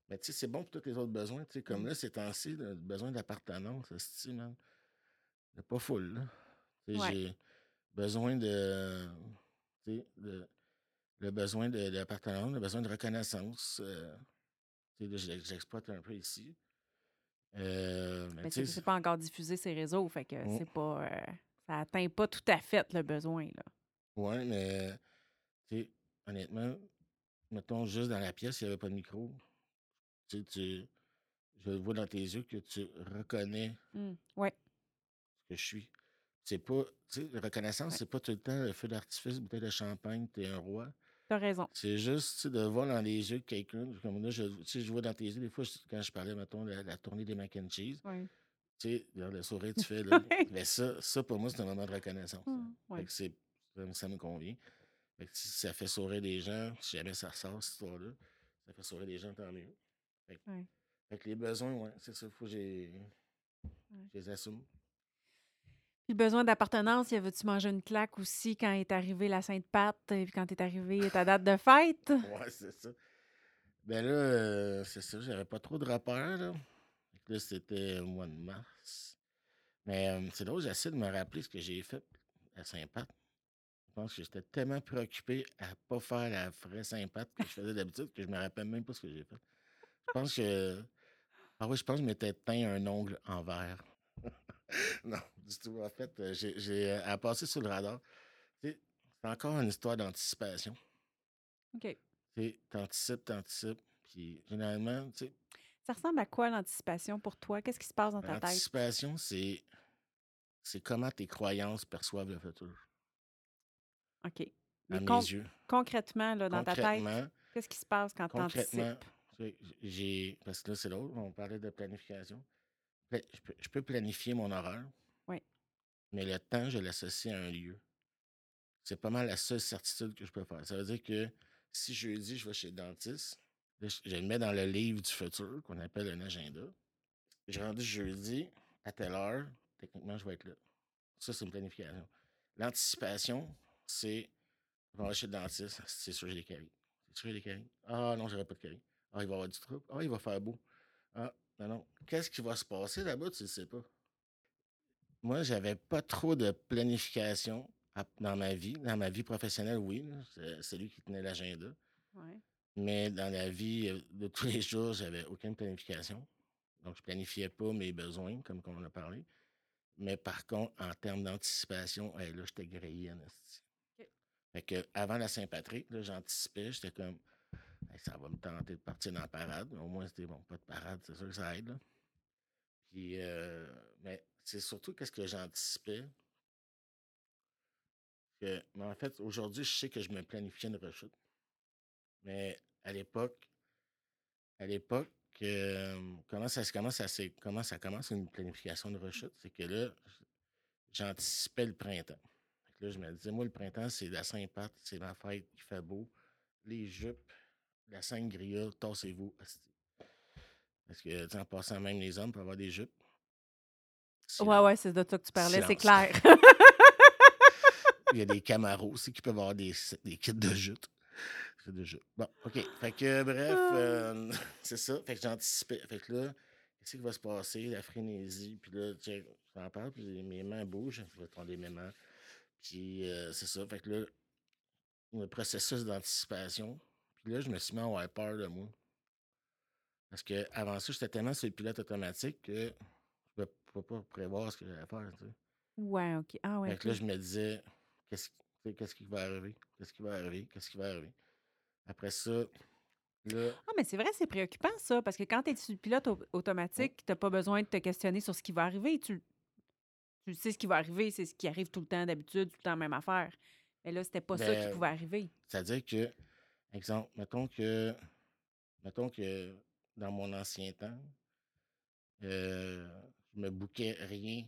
mais tu sais, c'est bon pour tous les autres besoins. tu sais, Comme Mm. là, ces temps-ci, le besoin d'appartenance, c'est man. C'est pas full, là. Ouais. J'ai besoin de. Tu sais, de- le besoin d'appartenance, le besoin de reconnaissance. euh, tu sais, j'exploite un peu ici. Euh, mais tu sais, pas encore diffusé ces réseaux, fait que Mm. c'est pas. euh, ça atteint pas tout à fait le besoin, là. Ouais, mais sais, honnêtement, mettons juste dans la pièce, il n'y avait pas de micro. Tu sais, tu, je vois dans tes yeux que tu reconnais Mm. Ouais. ce que je suis. C'est pas, tu sais, la reconnaissance, Ouais. c'est pas tout le temps le feu d'artifice, bouteille de champagne, t'es un roi. T'as raison. C'est juste, tu sais, de voir dans les yeux quelqu'un, comme là, je, tu sais, je vois dans tes yeux, des fois, je- quand je parlais, mettons, de la, la tournée des mac and cheese, Ouais. tu sais, le sourire tu fais, là. Mais ça, ça, pour moi, c'est un moment de reconnaissance. Mm. Fait que ça me convient. Si ça fait sourire des gens, si jamais ça ressort, cette histoire-là, ça fait sourire des gens, tant mieux. Fait que, Ouais. fait que les besoins, ouais, c'est ça, faut que j'ai, je les assume. Puis le besoin d'appartenance, y avait-tu mangé une claque aussi quand est arrivée la Sainte-Patte, et puis quand est arrivée ta date de fête? Ouais, c'est ça. Ben là, euh, c'est ça, j'avais pas trop de repères, là. C'était au mois de mars. Mais euh, c'est drôle, j'essaie de me rappeler ce que j'ai fait à Saint-Pat. Je pense que j'étais tellement préoccupé à pas faire la vraie Saint-Pat que je faisais d'habitude que je me rappelle même pas ce que j'ai fait. Je pense que. Ah oui, je pense que je m'étais teint un ongle en verre. non, du tout. En fait, euh, j'ai euh, à passer sur le radar. C'est encore une histoire d'anticipation. OK. Tu sais, T'anticipes. Puis généralement, tu sais, Ça ressemble à quoi l'anticipation pour toi? Qu'est-ce qui se passe dans ta tête? l'anticipation, c'est comment tes croyances perçoivent le futur. OK. Mais con- yeux. concrètement, là, dans ta tête, qu'est-ce qui se passe quand tu anticipes? j'ai. Parce que là, c'est l'autre, on parlait de planification. Pla- Je peux, je peux planifier mon horaire. Oui. Mais le temps, je l'associe à un lieu. C'est pas mal la seule certitude que je peux faire. Ça veut dire que si jeudi, je vais chez le dentiste, là, je je le mets dans le livre du futur, qu'on appelle un agenda. J'ai rendu jeudi, à telle heure, techniquement, je vais être là. Ça, c'est une planification. L'anticipation, c'est je vais aller chez le dentiste, c'est sûr que j'ai des caries. C'est sûr que j'ai des caries. Ah non, j'aurai pas de caries. Ah, il va y avoir du trouble. Ah, il va faire beau. Ah, non, non. Qu'est-ce qui va se passer là-bas, tu ne sais pas. Moi, j'avais pas trop de planification dans ma vie. Dans ma vie professionnelle, oui. C'est lui qui tenait l'agenda. Ouais. Mais dans la vie euh, de tous les jours, j'avais aucune planification. Donc, je planifiais pas mes besoins, comme on a parlé. Mais par contre, en termes d'anticipation, hey, là, j'étais grillé en. Avant la Saint-Patrick, j'anticipais, j'étais comme ça va me tenter de partir dans la parade. Au moins, c'était bon, pas de parade, c'est sûr que ça aide. là. Euh, mais c'est surtout qu'est-ce que j'anticipais? Mais en fait, aujourd'hui, je sais que je me planifiais une rechute. Mais à l'époque, à l'époque, euh, comment, ça, s'est- comment ça commence une planification de rechute? C'est que là, j'anticipais le printemps. Là, je me disais, moi, le printemps, c'est la Saint-Pat, c'est ma fête, il fait beau. Les jupes, la sangria, tassez-vous. Parce que, en passant, même les hommes peuvent avoir des jupes. Ouais, Silence. ouais, c'est de ça que tu parlais, c'est clair. Il y a des camaros aussi qui peuvent avoir des, des kits de jute. C'est de jute. Bon, OK. Fait que, bref, Ah. euh, c'est ça. Fait que j'anticipais. Fait que là, qu'est-ce qui va se passer? La frénésie. Puis là, tu sais, j'en parle, puis mes mains bougent. Je vais tourner mes mains. Puis euh, c'est ça. Fait que là, le processus d'anticipation. Puis là, je me suis mis à avoir peur de moi. Parce que avant ça, j'étais tellement sur le pilote automatique que je ne pouvais pas prévoir ce que j'allais faire. Tu sais. Ouais, OK. Ah, ouais. Fait que là, je me disais, qu'est-ce qu'est-ce qui va arriver? Qu'est-ce qui va arriver? Qu'est-ce qui va arriver? Après ça, là, Ah, mais c'est vrai, c'est préoccupant, ça, parce que quand tu es sur le pilote au- automatique, tu n'as pas besoin de te questionner sur ce qui va arriver. Tu, tu sais ce qui va arriver, c'est ce qui arrive tout le temps d'habitude, tout le temps la même affaire. Mais là, c'était pas ça qui Ben, pouvait arriver. c'est-à-dire que, exemple, mettons que, mettons que dans mon ancien temps, euh, je me bouquais rien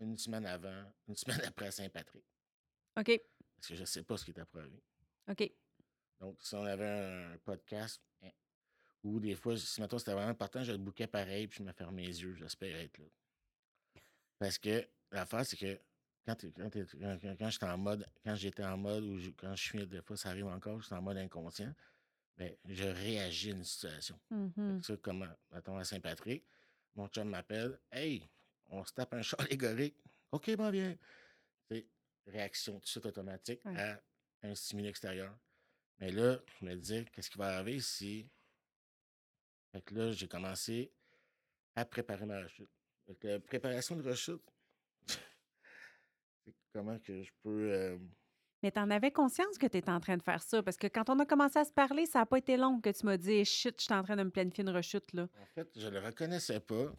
une semaine avant, une semaine après Saint-Patrick. OK. Parce que je ne sais pas ce qui est approuvé. OK. Donc, si on avait un podcast, hein, ou des fois, si mettons c'était vraiment important, je le bouquais pareil, puis je me fermais les yeux, j'espérais être là. Parce que l'affaire, c'est que quand, quand, quand, j'étais en mode, quand j'étais en mode, ou je- quand je suis, des fois, ça arrive encore, je suis en mode inconscient, ben, je réagis à une situation. Ça, comme, mettons, à Saint-Patrick, mon chum m'appelle, hey, on se tape un chat allégorique. OK, m'en viens. C'est réaction tout de suite automatique Ouais. à un stimuli extérieur. Mais là, je me disais, qu'est-ce qui va arriver si? Fait que là, j'ai commencé à préparer ma rechute. Que la préparation de rechute, c'est comment que je peux. euh, Mais tu en avais conscience que tu étais en train de faire ça, parce que quand on a commencé à se parler, ça n'a pas été long que tu m'as dit shit, je suis en train de me planifier une rechute, là. En fait, je le reconnaissais pas.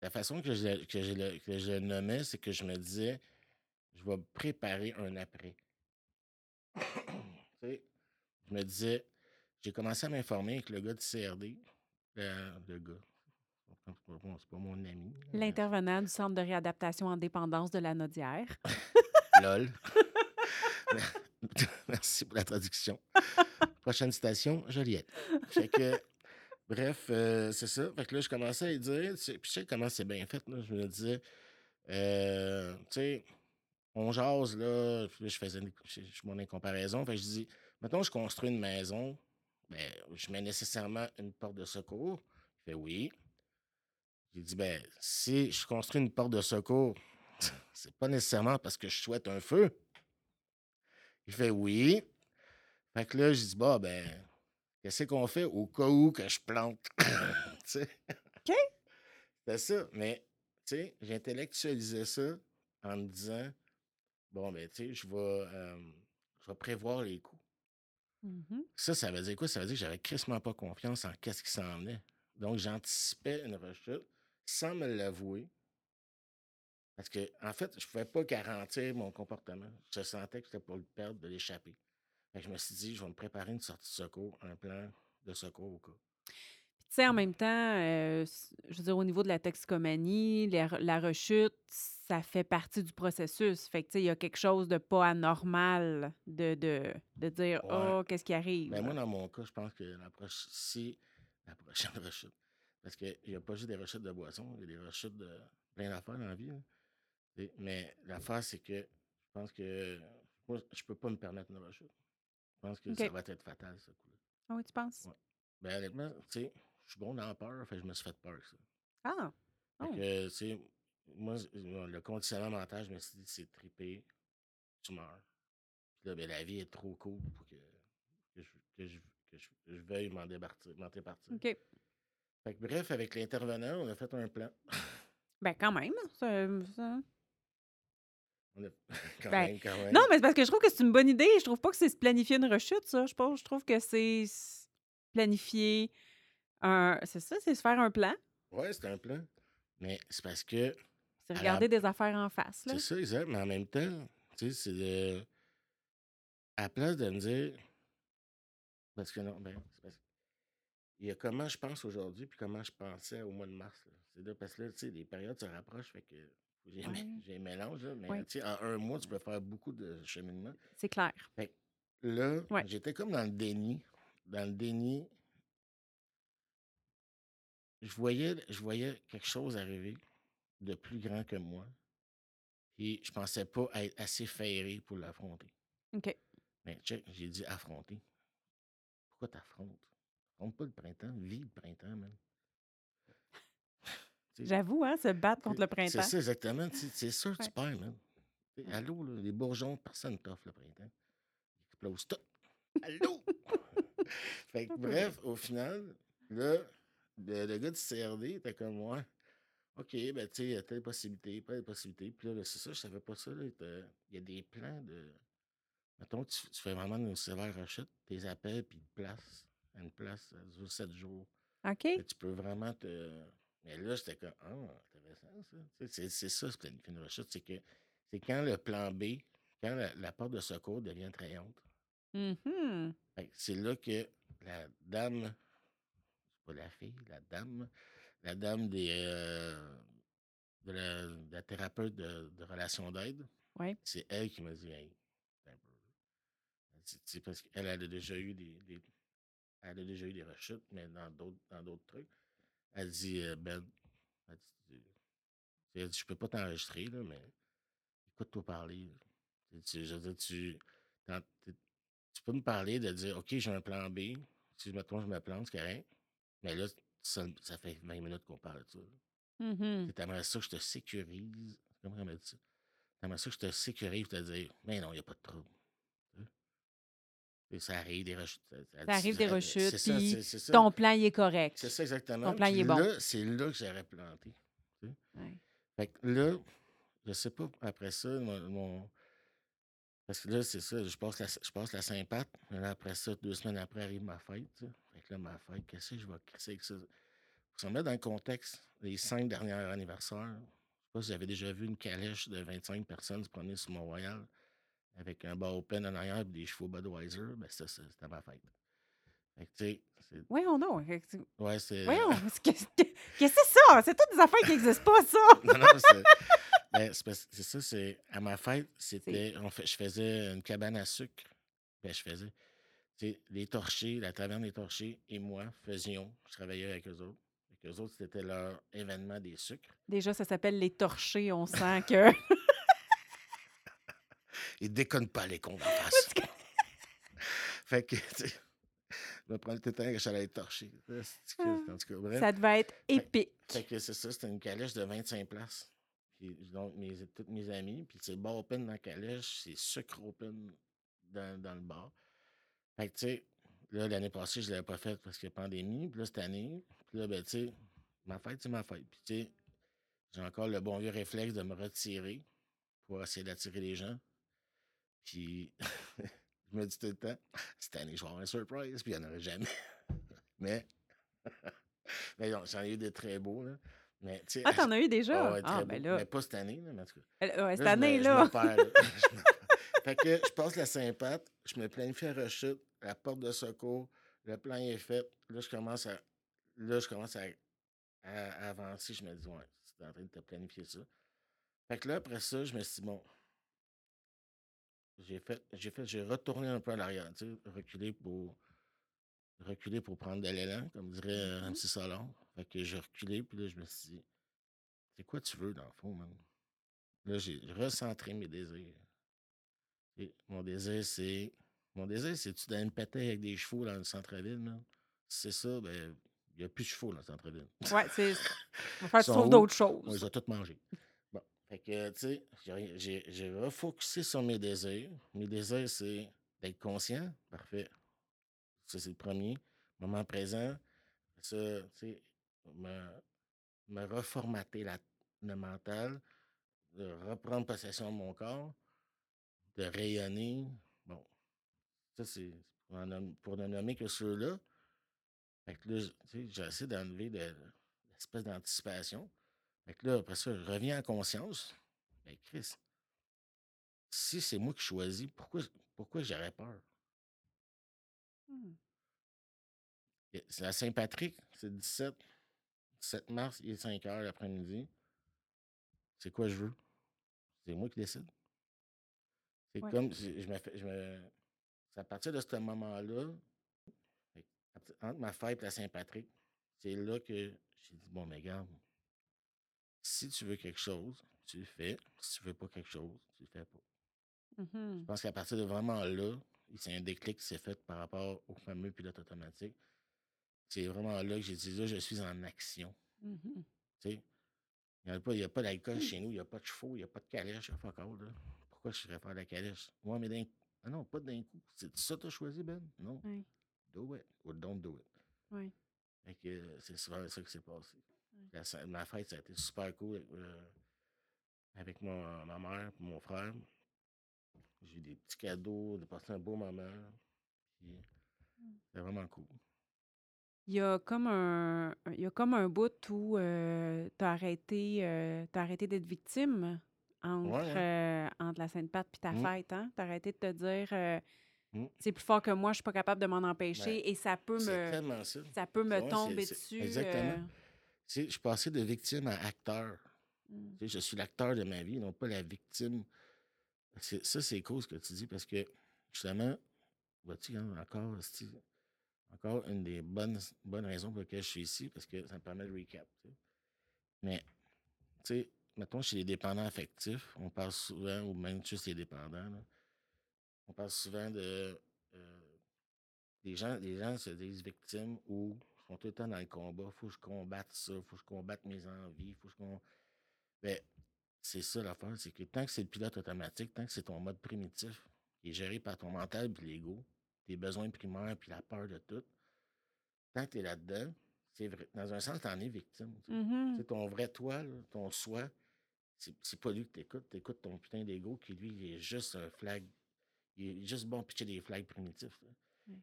La façon que je, le- que je, le, que je le nommais, c'est que je me disais, je vais préparer un après. Tu sais, je me disais, j'ai commencé à m'informer avec le gars du CRD. Le, le gars. Bon, c'est pas mon ami. L'intervenant du Centre de réadaptation en dépendance de la Nodière. LOL. Merci pour la traduction. Prochaine citation, Joliette. Fait que, bref, euh, c'est ça. Fait que là, je commençais à lui dire, tu sais, puis je sais comment c'est bien fait, là. Je me disais, euh, tu sais, on jase, là. Puis là, je faisais une- je-. Fait que je dis, mettons, je construis une maison ben, je mets nécessairement une porte de secours. Il fait oui. J'ai dit, ben, si je construis une porte de secours, c'est pas nécessairement parce que je souhaite un feu. Il fait oui. Fait que là, je dis, bah, ben, qu'est-ce qu'on fait au cas où que je plante? OK. C'est ça. Mais, tu sais, j'intellectualisais ça en me disant, bon, ben, tu sais, je vais, euh, je vais prévoir les coups. Mhm. Ça, ça veut dire quoi? Ça veut dire que j'avais crissement pas confiance en qu'est-ce qui s'en venait. Donc, j'anticipais une rechute sans me l'avouer. Parce que, en fait, je pouvais pas garantir mon comportement. Je sentais que c'était pour le perdre, de l'échapper. Je me suis dit, je vais me préparer une sortie de secours, un plan de secours au cas. Tu sais, en même temps, euh, je veux dire, au niveau de la toxicomanie, la, re- la rechute, ça fait partie du processus. Fait que, tu sais, il y a quelque chose de pas anormal de, de, de dire, Ouais. oh, qu'est-ce qui arrive? Ben, moi, dans mon cas, je pense que la si la prochaine rechute, parce qu'il n'y a pas juste des rechutes de boissons, il y a des rechutes de plein d'affaires dans la vie. là. Mais l'affaire, c'est que je pense que moi, je peux pas me permettre une rechute. Je pense que ça va être fatal, ce coup-là. Ah oui, tu penses? Ouais. Ben, honnêtement, tu sais, je suis bon dans la peur, fait que je me suis fait peur avec ça. Ah! Fait Oh. que, tu sais, moi, moi, le conditionnement mental, je me suis dit, c'est triper, tu meurs. Puis là, ben, la vie est trop cool pour que, que, je, que, je, que je, je veuille m'en départir. OK. Fait que, bref, avec l'intervenant, on a fait un plan. Ben, quand même. ça- ça- On a, quand Ben, même, quand même. Non, mais c'est parce que je trouve que c'est une bonne idée. Je trouve pas que c'est se planifier une rechute, ça. Je, pense, je trouve que c'est planifier un. C'est ça, c'est se faire un plan. Ouais, c'était un plan. Mais c'est parce que, C'est la- regarder des affaires en face. Là. c'est ça, exact, mais en même temps, tu sais, c'est de. À la place de me dire. Parce que non, ben, c'est parce Il y a comment je pense aujourd'hui, puis comment je pensais au mois de mars. C'est là, parce que là, tu sais, les périodes se rapprochent, fait que j'ai Ouais. un mélange, là, mais Ouais. tu sais, en un mois, tu peux faire beaucoup de cheminement. C'est clair. Fait que là, Ouais. j'étais comme dans le déni. Dans le déni, je voyais, je voyais quelque chose arriver de plus grand que moi. Et je pensais pas être assez ferré pour l'affronter. OK. Mais check, j'ai dit affronter. Pourquoi t'affrontes? Affronte pas le printemps, vis le printemps, man. J'avoue, hein, se battre contre le C'est printemps. ça, exactement. C'est sûr que Ouais. tu perds, man. Tu sais, Ouais. Allô, là, les bourgeons, personne ne t'offre le printemps. Ils explosent tout. Allô? fait que, bref, au final, là, le, le gars du CRD était comme moi. OK, ben, tu sais, il y a telle possibilité, pas telle possibilité. Puis là, là, c'est ça, je savais pas ça. Il y a des plans de. Mettons, tu, tu fais vraiment une sévère rechute, tes appels, puis placent à une place, ça dure 7 jours. OK. Tu peux vraiment te. Mais là, j'étais comme, ah, intéressant, ça. C'est c'est ça, c'est planifier une rechute. C'est que c'est quand le plan B, quand la, la porte de secours devient attrayante. Fait que C'est là que la dame, c'est pas la fille, la dame, la dame des, euh, de, la, de la thérapeute de, de relations d'aide, Ouais. c'est elle qui m'a dit, hey, sais, parce qu'elle elle a déjà eu des, des- elle a déjà eu des rechutes, mais dans d'autres dans d'autres trucs. Elle dit, euh, Ben, elle dit, tu- elle dit, je peux pas t'enregistrer, là, mais écoute-toi parler. Tu- tu- je veux dire, tu, peux me parler de dire, OK, j'ai un plan B. Si, mettons, je me plante, c'est correct. Mais là, ça, ça fait 20 minutes qu'on parle de ça. là. Mhm. Tu aimerais ça que je te sécurise. Comment m'a dit ça? T'aimerais ça que je te sécurise pour te dire, mais non, il n'y a pas de trouble. Ça arrive des rechutes. Ça, arrive des rechutes, puis. Ton plan, il est correct. C'est ça exactement. Ton plan, il est bon. c'est là que j'aurais planté. Ouais. Fait que là, je sais pas, après ça, mon. mon- Parce que là, c'est ça, je passe la, je passe la Saint-Pat. mais là, Après ça, deux semaines après, arrive ma fête. tu sais. Fait que là, ma fête, qu'est-ce que je vais casser avec ça? Pour se mettre dans le contexte, les cinq derniers anniversaires, je sais pas si vous avez déjà vu une calèche de 25 personnes se promener sur Mont-Royal avec un bar open en arrière et des chevaux Budweiser. Ben, ça, ça, c'était ma fête. Fait que, tu sais, c'est. Voyons donc. Ouais, c'est. Voyons. Qu'est-ce que c'est ça? C'est toutes des affaires qui n'existent pas, ça. non, non, c'est. ben, c'est ça, c'est. À ma fête, c'était. on fait- je faisais une cabane à sucre. Ben, je faisais. Tu sais, les torchers, la taverne des torchers et moi faisions. Je travaillais avec eux autres. Avec eux autres, c'était leur événement des sucres. Déjà, ça s'appelle les torchés. On sent que. Ils déconnent pas les cons d'en face. fait que, tu sais, je me prends tout le temps que j'allais être torché. C'est que-. En tout cas, bref. Ça devait être épique. Fait que c'est ça, c'était une calèche de 25 places. Puis donc, mes, tous mes amis, puis c'est bar open dans la calèche, c'est sucre open dans, dans le bar. Fait que, tu sais, là, l'année passée, je ne l'avais pas faite parce a pandémie. Puis là, cette année, puis là, ben, tu sais, ma fête, c'est ma fête. Puis, tu sais, j'ai encore le bon vieux réflexe de me retirer pour essayer d'attirer les gens. Puis, je me dis tout le temps, cette année, je vais avoir un surprise, puis il n'y en aurait jamais. Mais, mais non, j'en ai eu des très beaux, là. Mais, tu sais, Ah, t'en as eu déjà? ah ouais, Ah, ben là. Mais pas cette année, là, mais en tout cas. Ouais, cette Là, année, je là. me perds, là. Je perds. fait que je passe la Saint-Pat, je me planifie à rechute, la porte de secours, le plan est fait. Là, je commence à, là, je commence à, à- à avancer. Je me dis, ouais, c'est en train de te planifier ça. Fait que là, après ça, je me suis dit, bon, j'ai fait, j'ai fait, j'ai retourné un peu à l'arrière, tu sais, reculer pour, reculer pour prendre de l'élan, comme dirait euh, Mhm. un petit salon. Fait que j'ai reculé, puis là, je me suis dit, c'est quoi tu veux, dans le fond, man? Là, j'ai recentré mes désirs. Et mon désir, c'est. Mon désir, c'est-tu d'aller me péter avec des chevaux dans le centre-ville, man? Si c'est ça, ben, il n'y a plus de chevaux dans le centre-ville. Ouais, c'est. On va faire Ils d'autres choses. a tous mangés. Bon. Fait que, tu sais, j'ai- refocusé sur mes désirs. Mes désirs, c'est d'être conscient. Parfait. Ça, c'est le premier. Moment présent. Ça, tu sais, me, me reformater la, le mental, de reprendre possession de mon corps, de rayonner. Bon, ça, c'est pour, ne nommer que ceux-là. Fait que là, tu sais, j'essaie d'enlever de- l'espèce d'anticipation. Fait que là, après ça, je reviens en conscience. Ben, Chris, si c'est moi qui choisis, pourquoi, pourquoi j'aurais peur? Et C'est la Saint-Patrick, c'est le 17, 17 mars, il est 5 heures l'après-midi. C'est quoi je veux? C'est moi qui décide. C'est Ouais. comme si je me fais. Je me... C'est à partir de ce moment-là, à entre ma fête et la Saint-Patrick, c'est là que j'ai dit bon, mais regarde, si tu veux quelque chose, tu le fais. Si tu veux pas quelque chose, tu le fais pas. Je pense qu'à partir de vraiment là, c'est un déclic qui s'est fait par rapport au fameux pilote automatique. C'est vraiment là que j'ai dit là, je suis en action. Mhm. Tu sais, il n'y a pas, pas d'alcool chez nous, il n'y a pas de chevaux, il n'y a pas de calèche, il là. Pourquoi je serais faire de la calèche? Ouais, mais d'un ah non, pas d'un coup. C'est ça que tu as choisi, Ben? Non. Do it or don't do it. Ouais. Fait que euh, c'est souvent ça qui s'est passé. La fête, ça a été super cool avec, euh, avec mon- ma mère et mon frère. J'ai eu des petits cadeaux, de passer un beau moment. C'était vraiment cool. Il y a comme un, il y a comme un bout où tu as arrêté, euh, t'as arrêté d'être victime entre, Ouais, euh, entre la Sainte-Pat et ta Mm. fête. Hein? Tu as arrêté de te dire euh, Mm. c'est plus fort que moi, je suis pas capable de m'en empêcher Ben, et ça peut me, ça. ça peut me Ouais, tomber dessus. exactement. euh, sais, je suis passé de victime à acteur. mm. Tu sais, je suis l'acteur de ma vie, non pas la victime. Ça, c'est cool ce que tu dis parce que, justement, vois-tu, hein, encore, encore une des bonnes, bonnes raisons pour lesquelles je suis ici parce que ça me permet de recap. tu sais. Mais, tu sais, mettons, chez les dépendants affectifs, on parle souvent, ou même juste les dépendants, là, on parle souvent de. euh, les, gens, les gens se disent victimes ou sont tout le temps dans le combat. faut que je combatte ça, faut que je combatte mes envies, faut que je. com- Ben, c'est ça l'affaire, c'est que tant que c'est le pilote automatique, tant que c'est ton mode primitif qui est géré par ton mental puis l'ego, tes besoins primaires puis la peur de tout, tant que tu es là-dedans, c'est vrai. Dans un sens, tu en es victime. Mhm. C'est ton vrai toi, là, ton soi, c'est pas lui que t'écoutes, t'écoutes ton putain d'ego qui, lui, il est juste un flag. Il est juste bon pitcher des flags primitifs.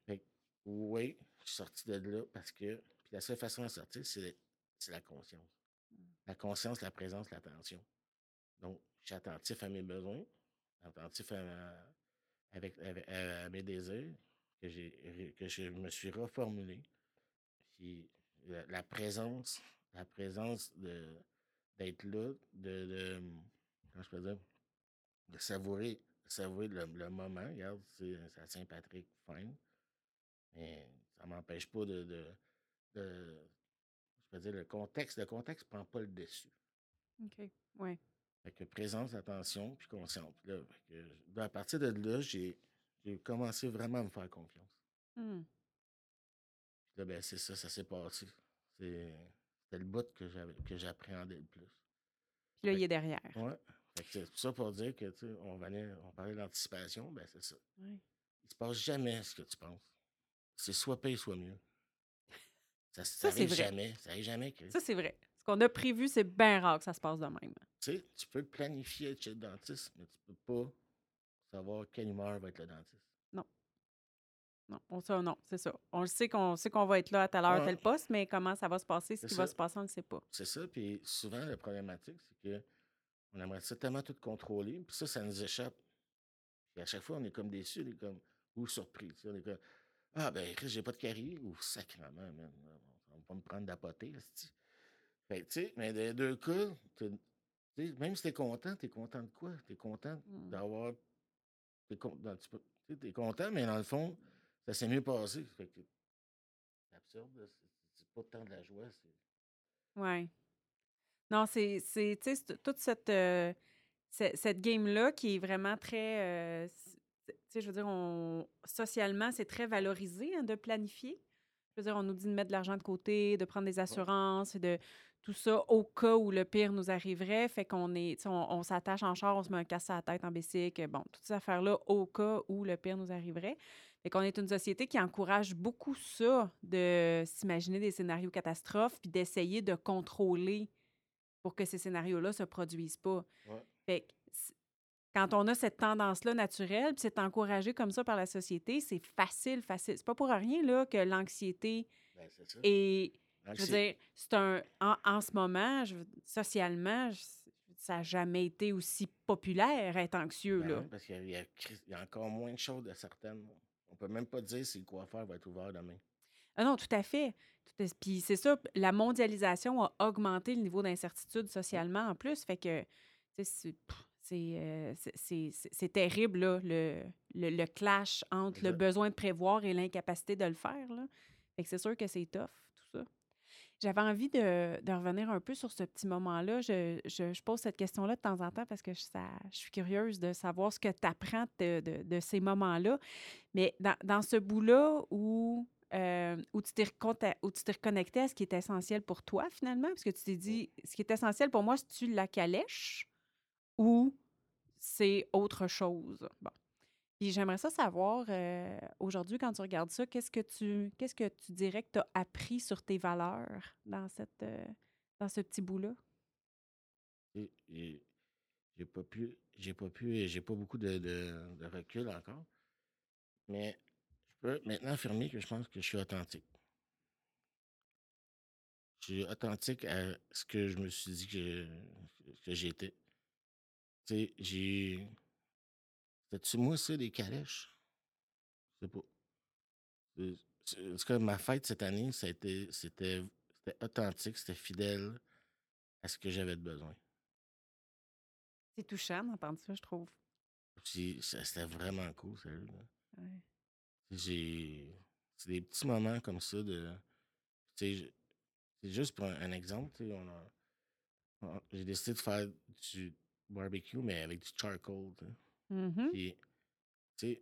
Fait que, oui, je suis sorti de là parce que. Puis la seule façon de sortir, c'est la conscience. La conscience, la présence, l'attention. Donc, je suis attentif à mes besoins, attentif à, ma- avec, avec- à, à mes désirs, que, que je me suis reformulé. Puis la, la présence, la présence d'être là, de, de comment je peux dire, de savourer, savourer le, le moment. Regarde, c'est à Saint-Patrick, fine. Mais ça m'empêche pas de, de, de- je peux dire, le contexte, le contexte prend pas le dessus. OK. Ouais. Fait que présence, attention, puis conscience. Puis là, que, à partir de là, j'ai commencé vraiment à me faire confiance. Hmm. Là, ben, c'est ça, ça s'est passé. C'est- C'était le bout que j'avais que j'appréhendais le plus. Puis là, Fait il est derrière. Que c'est tout ça pour dire que, tu sais, on, venait, on parlait d'anticipation, ben c'est ça. Ouais. Il se passe jamais ce que tu penses. C'est soit pire, soit mieux. Ça, ça, arrive jamais. Ça arrive jamais que. Ça, c'est vrai. Ce qu'on a prévu, c'est bien rare que ça se passe de même. Tu sais, tu peux planifier être chez le dentiste, mais tu peux pas savoir quelle humeur va être le dentiste. Non, on, ça, non, c'est ça. On le sait qu'on sait qu'on va être là à telle heure, Ouais. tel poste, mais comment ça va se passer, ce qui va se passer, on ne le sait pas. C'est ça. Puis souvent, la problématique, c'est que on aimerait ça tellement tout contrôler, puis ça, ça nous échappe. Puis à chaque fois, on est comme déçus, on est comme, ou surpris. On est comme, ah ben, Chris, j'ai pas de carie, ou sacrément, man, on va me prendre d'apoter. Fait tu sais, mais dans les deux cas, même si t'es content, t'es content de quoi? T'es content Mm. d'avoir. T'es con- content, mais dans le fond, ça s'est mieux passé. Fait que c'est absurde, c'est pas tant de la joie. c'est- Oui. Non, c'est, c'est, tu sais, c'est toute cette, euh, ce- cette game-là qui est vraiment très, euh, tu sais, je veux dire, on, socialement, c'est très valorisé hein, de planifier. Je veux dire, on nous dit de mettre de l'argent de côté, de prendre des assurances, de tout ça au cas où le pire nous arriverait. Fait qu'on est, on, on s'attache en char, on se met un casse à la tête en bicycle, bon, toutes ces affaires-là au cas où le pire nous arriverait. Fait qu'on est une société qui encourage beaucoup ça, de s'imaginer des scénarios catastrophes, puis d'essayer de contrôler pour que ces scénarios-là se produisent pas. Ouais. Fait quand on a cette tendance-là naturelle, puis c'est encouragé comme ça par la société, c'est facile, facile. C'est pas pour rien là, que l'anxiété Ben, est. Je veux dire, c'est un. En, en ce moment, je socialement, je- ça n'a jamais été aussi populaire être anxieux. ben là. parce qu'il y a- y, encore moins de choses de certaines. On peut même pas dire si le coiffeur va être ouvert demain. Ah non, tout à fait. Tout Puis c'est ça, la mondialisation a augmenté le niveau d'incertitude socialement en plus. Fait que, tu sais, c'est- pff, c'est euh, c'est- c'est- terrible, là, le, le, le clash entre le besoin de prévoir et l'incapacité de le faire. Là. Fait que c'est sûr que c'est tough, tout ça. J'avais envie de, de revenir un peu sur ce petit moment-là. Je, je- je pose cette question-là de temps en temps parce que je, ça- je suis curieuse de savoir ce que tu apprends de, de- de ces moments-là. Mais dans, dans ce bout-là où, euh, où tu t'es reconnecté à ce qui est essentiel pour toi, finalement, parce que tu t'es dit, ce qui est essentiel pour moi, c'est-tu la calèche? Ou c'est autre chose? Bon. Puis j'aimerais ça savoir, euh, aujourd'hui, quand tu regardes ça, qu'est-ce que tu, qu'est-ce que tu dirais que tu as appris sur tes valeurs dans, cette, euh, dans ce petit bout-là? J'ai pas pu, j'ai pas pu, j'ai pas beaucoup de, de- de recul encore. Mais je peux maintenant affirmer que je pense que je suis authentique. Je suis authentique à ce que je me suis dit que, que j'étais. Tu sais, j'ai. C'était-tu moi, ça, des calèches? Je sais pas. C'est- c'est- En tout cas, ma fête cette année, ça a été- c'était c'était authentique, c'était fidèle à ce que j'avais de besoin. C'est touchant d'entendre ça, je trouve. Puis c'était vraiment cool, sérieux. Ouais. J'ai. C'est des petits moments comme ça de. Tu c'est juste pour un, un exemple, tu sais, on a. on- J'ai décidé de faire du barbecue, mais avec du charcoal, tu sais. Mhm. Puis, tu sais,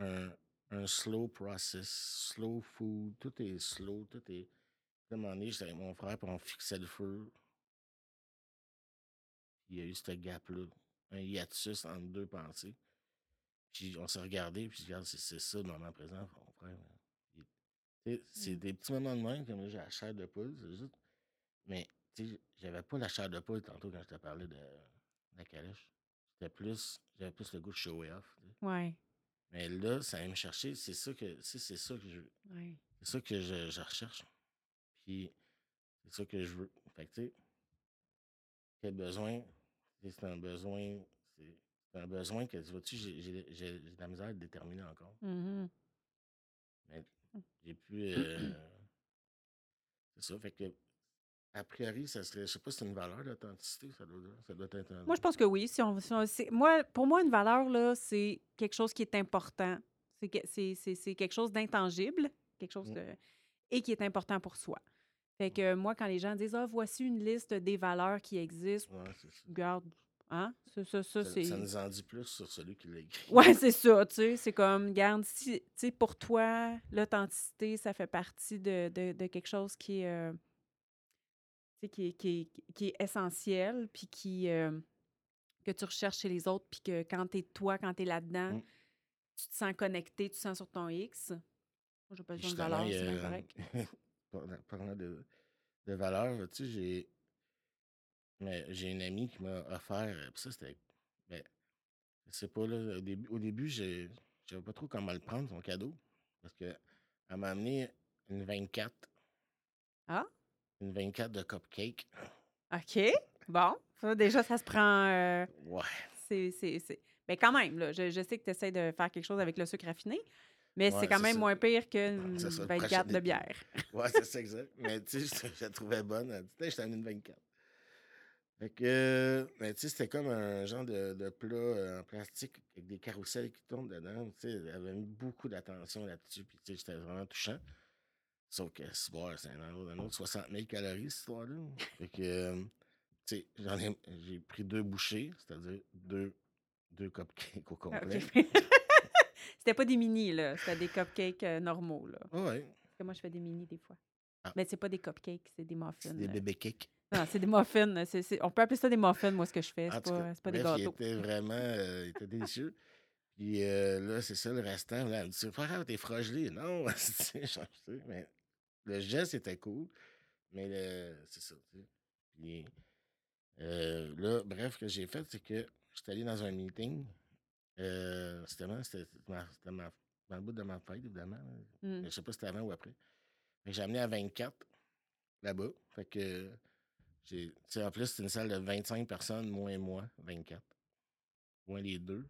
un, un slow process, slow food, tout est slow, tout est. À un moment donné, j'étais avec mon frère, puis on fixait le feu. Puis il y a eu ce gap-là, un hiatus entre deux pensées. Puis on s'est regardé, puis regarde, c'est c'est ça le moment présent, mon frère. Il- tu sais, C'est Mm. des petits moments de même, comme j'ai la chair de poule, c'est juste. Mais, tu sais, j'avais pas la chair de poule tantôt quand je te parlais de la calèche. C'était plus, j'avais plus le goût de show off. Ouais. Mais là, ça vient me chercher, c'est ça que, c'est ça que je, Ouais. c'est ça que je, je recherche. Puis, c'est ça que je veux. Fait que, tu sais, quel besoin, c'est un besoin, c'est un besoin que, tu vois-tu, j'ai j'ai- j'ai j'ai de la misère à le déterminer encore. Mhm. Mais j'ai pu. euh, c'est ça. Fait que, a priori, ça serait. Je sais pas si c'est une valeur d'authenticité, ça doit, ça doit être un. Moi, je pense que oui. Si on, si on- moi, pour moi, une valeur, là, c'est quelque chose qui est important. C'est que- c'est- c'est c'est quelque chose d'intangible, quelque chose de- et qui est important pour soi. Fait que moi, quand les gens disent Ah, voici une liste des valeurs qui existent, Ouais, regarde, Hein? Ça, ça, ça, Ça, nous en dit plus sur celui qui l'a écrit. Ouais, c'est ça, tu sais. C'est comme, garde, si, tu sais, pour toi, l'authenticité, ça fait partie de, de, de quelque chose qui est, euh, qui est, qui est, qui est essentiel, puis qui, euh, que tu recherches chez les autres, puis que quand t'es toi, quand t'es là-dedans, Mm. tu te sens connecté, tu te sens sur ton X. Moi, j'ai pas besoin de valeur, c'est correct. parlant- de, de valeur, tu sais, j'ai. Mais j'ai une amie qui m'a offert. euh, ça, c'était. Ben, je sais pas, là. Au début, au début je savais pas trop comment le prendre, son cadeau. Parce que elle m'a amené une 24. Ah? Une 24 de cupcake. OK. Bon. Ça, déjà, ça se prend. euh, Ouais. c'est, c'est, c'est... Mais quand même, là, je, je sais que tu essaies de faire quelque chose avec le sucre raffiné, mais Ouais, c'est quand même ça. moins pire qu'une C'est ça, le 24 prochain de bière. Ouais, c'est ça, exact. Mais tu sais, je, la trouvais bonne. Elle dit, amené une 24. Fait que, mais tu sais, c'était comme un genre de, de plat euh, en plastique avec des carousels qui tournent dedans. Tu sais, elle avait mis beaucoup d'attention là-dessus. Puis, tu sais, c'était vraiment touchant. Sauf que, c'est bon, un autre, un autre 60 000 calories, cette histoire-là. Fait que, euh, tu sais, j'en ai, j'ai pris deux bouchées, c'est-à-dire deux, deux cupcakes au complet. C'était pas des mini, là. C'était des cupcakes euh, normaux, là. Ouais, Parce que moi, je fais des mini des fois. Ah. Mais c'est pas des cupcakes, c'est des muffins. des euh. bébés cakes. Non, c'est des muffins. c'est- c'est- On peut appeler ça des muffins, moi, ce que je fais. C'est pas, c'est pas des gâteaux. Il était vraiment euh, il était délicieux. Puis euh, là, c'est ça le restant. Là, elle me dit grave, t'es frogelé. Non, tu sais, mais le geste était cool. Mais le- c'est ça. Puis euh, là, bref, ce que j'ai fait, c'est que j'étais allé dans un meeting. Euh, c'était dans le bout de ma fête, évidemment. Mm. Je sais pas si c'était avant ou après. J'ai amené à 24 là-bas. Fait que j'ai. en plus, c'est une salle de 25 personnes, moins moi, 24. Moins les deux.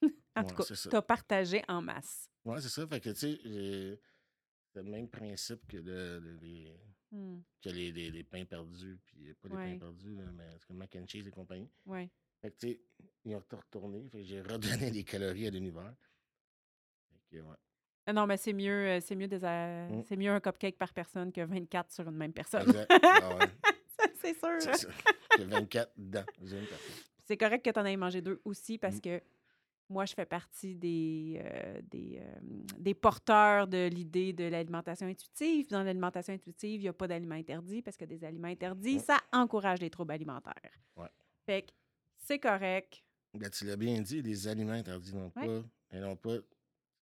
En Ouais, tout cas, tu as partagé en masse. Ouais, c'est ça. Fait que, tu sais, le même principe que, de, de- les, Mm. que les, les- les pains perdus, puis pas les Ouais. pains perdus, mais c'est comme mac and cheese et compagnie. Ouais. Fait que, tu sais, ils ont retourné. Fait que j'ai redonné des calories à l'univers. Fait que, ouais. Ah Non, mais c'est mieux, euh, c'est mieux, des, euh, Mm. c'est mieux un cupcake par personne que 24 sur une même personne. Ah ouais, c'est sûr. c'est hein. ça. Que 24 dedans. une personne. C'est correct que tu en aies mangé deux aussi parce Mm. que moi, je fais partie des, euh, des, euh, des porteurs de l'idée de l'alimentation intuitive. Dans l'alimentation intuitive, il n'y a pas d'aliments interdits parce que des aliments interdits, Ouais. ça encourage les troubles alimentaires. Ouais. Fait que c'est correct. Ben, tu l'as bien dit, les aliments interdits non Ouais. pas. Non pas.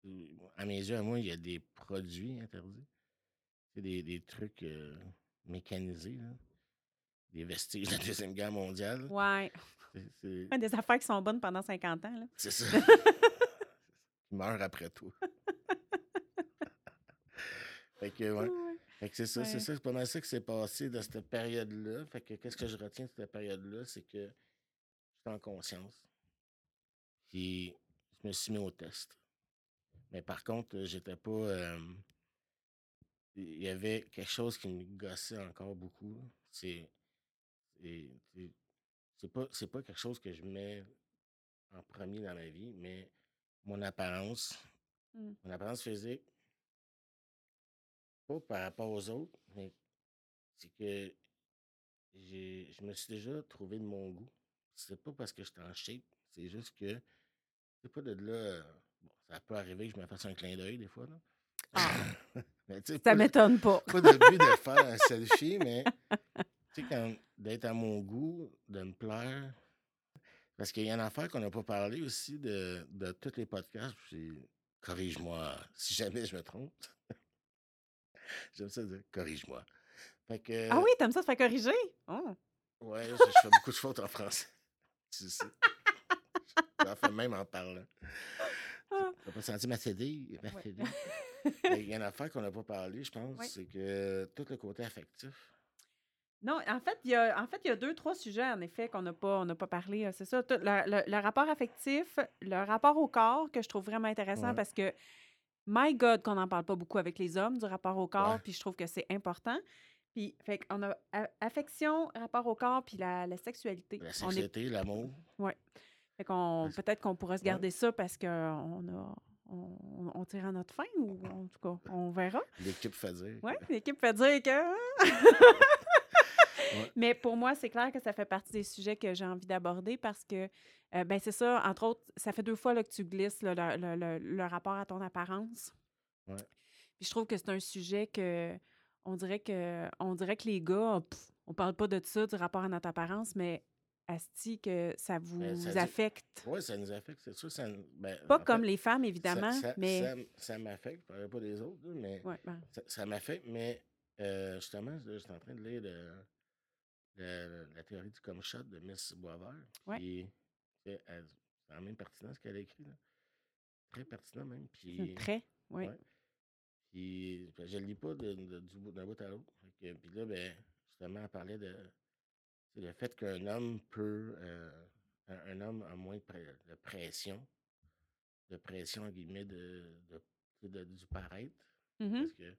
euh, À mes yeux, à moi, il y a des produits interdits. C'est des, des trucs euh, mécanisés, là. Des vestiges de la Deuxième Guerre mondiale. Ouais. C'est- C'est Ouais, Des affaires qui sont bonnes pendant 50 ans. Là. c'est ça. Ils meurent après toi. fait que, ouais. Fait que c'est ça, c'est ça, c'est pas mal ça qui s'est passé dans cette période-là. Fait que qu'est-ce que je retiens de cette période-là, c'est que j'étais en conscience. Puis je me suis mis au test. Mais par contre, j'étais pas. euh, Il y avait quelque chose qui me gossait encore beaucoup. C'est. C'est- pas, c'est pas quelque chose que je mets en premier dans ma vie, mais mon apparence, Mm. mon apparence physique, pas par rapport aux autres, mais c'est que je me suis déjà trouvé de mon goût. C'est pas parce que j'étais en shape, c'est juste que c'est pas de là. Bon, ça peut arriver que je me fasse un clin d'œil des fois. Là. Ah. mais Ça m'étonne pas. pas le but de faire un selfie, mais tu sais, quand d'être à mon goût, de me plaire. Parce qu'il y a une affaire qu'on n'a pas parlé aussi de, de tous les podcasts. Corrige-moi si jamais je me trompe. J'aime ça dire corrige-moi. Fait que, Ah oui, t'aimes ça se faire corriger? Oh. Ouais, je, je fais beaucoup de fautes en français. Tu sais. J'en fais même en parlant. Ah. T'as pas senti ma CD? Ma Ouais. CD? Mais Il y a une affaire qu'on n'a pas parlé, je pense, c'est que tout le côté affectif. Non, en fait, il y a, en fait, il y a deux, trois sujets, en effet, qu'on n'a pas, on n'a pas parlé. euh, C'est ça. tout le, le- le rapport affectif, le rapport au corps, que je trouve vraiment intéressant Ouais. parce que, my God, qu'on n'en parle pas beaucoup avec les hommes, du rapport au corps, Ouais. puis je trouve que c'est important. Puis, fait qu'on a affection, rapport au corps, puis la, la sexualité. La On est, sexualité, l'amour. fait qu'on, peut-être qu'on pourrait se Ouais. garder ça parce qu'on a, on, on tire à notre fin, ou en tout cas, on verra. L'équipe fait dire. Oui, l'équipe fait dire que. Mais pour moi, c'est clair que ça fait partie des sujets que j'ai envie d'aborder parce que, euh, ben c'est ça, entre autres, ça fait deux fois là, que tu glisses là, le, le- le- le rapport à ton apparence. Ouais. Puis je trouve que c'est un sujet que on dirait que on dirait que les gars, pff, on parle pas de ça, du rapport à notre apparence, mais asti que ça vous Ben, ça dit- affecte. Oui, ça nous affecte, c'est sûr. Ça, ben, Pas comme fait, les femmes, évidemment, ça, mais. ça, m'affecte. Je ne pas des autres, mais Ouais, ben, ça, ça m'affecte. Mais euh, justement, je suis en train de lire le- la théorie du comme shot de Miss Boisvert. Ouais. Puis, c'est la même pertinent ce qu'elle a écrit. Là. Très pertinent même. Puis, trait. Oui. Ouais. Puis ben, je ne lis pas de- de- bout- d'un bout à l'autre. Puis là, ben, justement, elle parlait de le fait qu'un homme peut. euh, un, un homme a moins de, pression, de pression, en guillemets, de, du paraître. Mhm. Parce que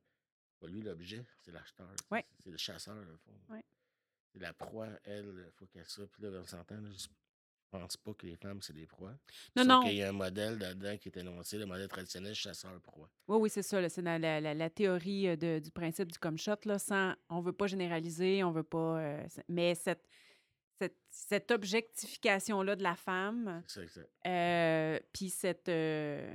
pas lui, l'objet, c'est l'acheteur. Ouais. C'est le chasseur, au fond. Ouais. La proie, elle, il faut qu'elle soit. Puis là, on s'entend, je pense pas que les femmes, c'est des proies. Non, Sauf non. qu'il y a un modèle là-dedans qui est énoncé, le modèle traditionnel chasseur-proie. Oui, oui, c'est ça. C'est la, la- la théorie euh, de- du principe du comme shot. Là, sans, on veut pas généraliser, on veut pas. euh, mais cette, cette, cette objectification-là de la femme, C'est ça, exact. euh, puis cette. euh,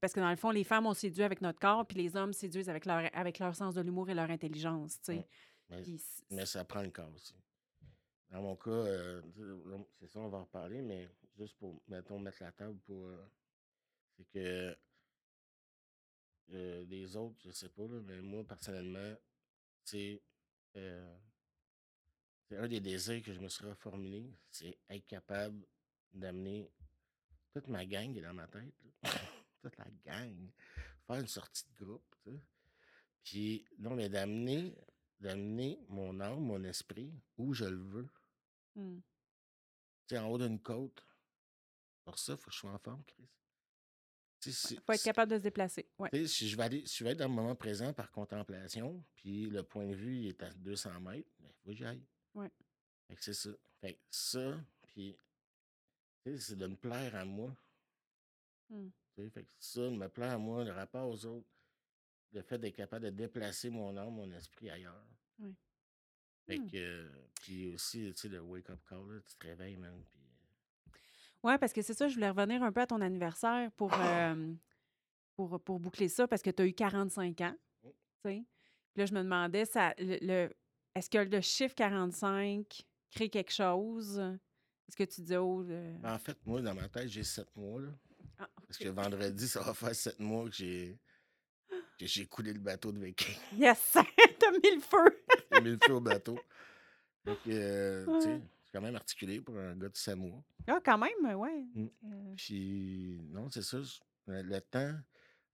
parce que dans le fond, les femmes, on séduit avec notre corps, puis les hommes séduisent avec leur, avec leur sens de l'humour et leur intelligence. tu sais. Mais- Puis c- Mais ça prend le corps aussi. Dans mon cas, euh, c'est ça, on va en reparler, mais juste pour, mettons, mettre la table pour. euh, c'est que. euh, les autres, je sais pas, là, mais moi, personnellement, c'est. euh, c'est un des désirs que je me serais formulé, c'est être capable d'amener toute ma gang est dans ma tête, là, toute la gang, faire une sortie de groupe, tu sais. Puis, non, mais d'amener, d'amener mon âme, mon esprit où je le veux. Hmm. Tu sais, en haut d'une côte. Pour ça, il faut que je sois en forme, Chris. Si- faut être capable de se déplacer. Ouais. si je vais aller, si je vais être dans le moment présent par contemplation, puis le point de vue il est à 200 mètres, il faut que j'y aille. Ouais. Fait que c'est ça. Fait que ça, puis c'est de me plaire à moi. Sais, fait que ça, de me plaire à moi, le rapport aux autres, le fait d'être capable de déplacer mon âme, mon esprit ailleurs. Ouais. Fait Hmm. que, euh, puis aussi, tu sais, le wake-up call, là, tu te réveilles, man, puis... Oui, parce que c'est ça, je voulais revenir un peu à ton anniversaire pour, euh, pour, pour boucler ça, parce que tu as eu 45 ans. Tu sais. Puis là, je me demandais, ça, le, le- est-ce que le chiffre 45 crée quelque chose? Est-ce que tu dis, oh. euh, Ben, en fait, moi, dans ma tête, j'ai sept mois, là. ah, Parce que vendredi, ça va faire sept mois que j'ai que j'ai coulé le bateau de viking. Yes! T'as mis le feu! J'ai mis le feu au bateau. Fait que, euh, tu sais, c'est quand même articulé pour un gars de mois. Ah, quand même, ouais. Mm. Euh, Puis, non, c'est ça. Le le temps,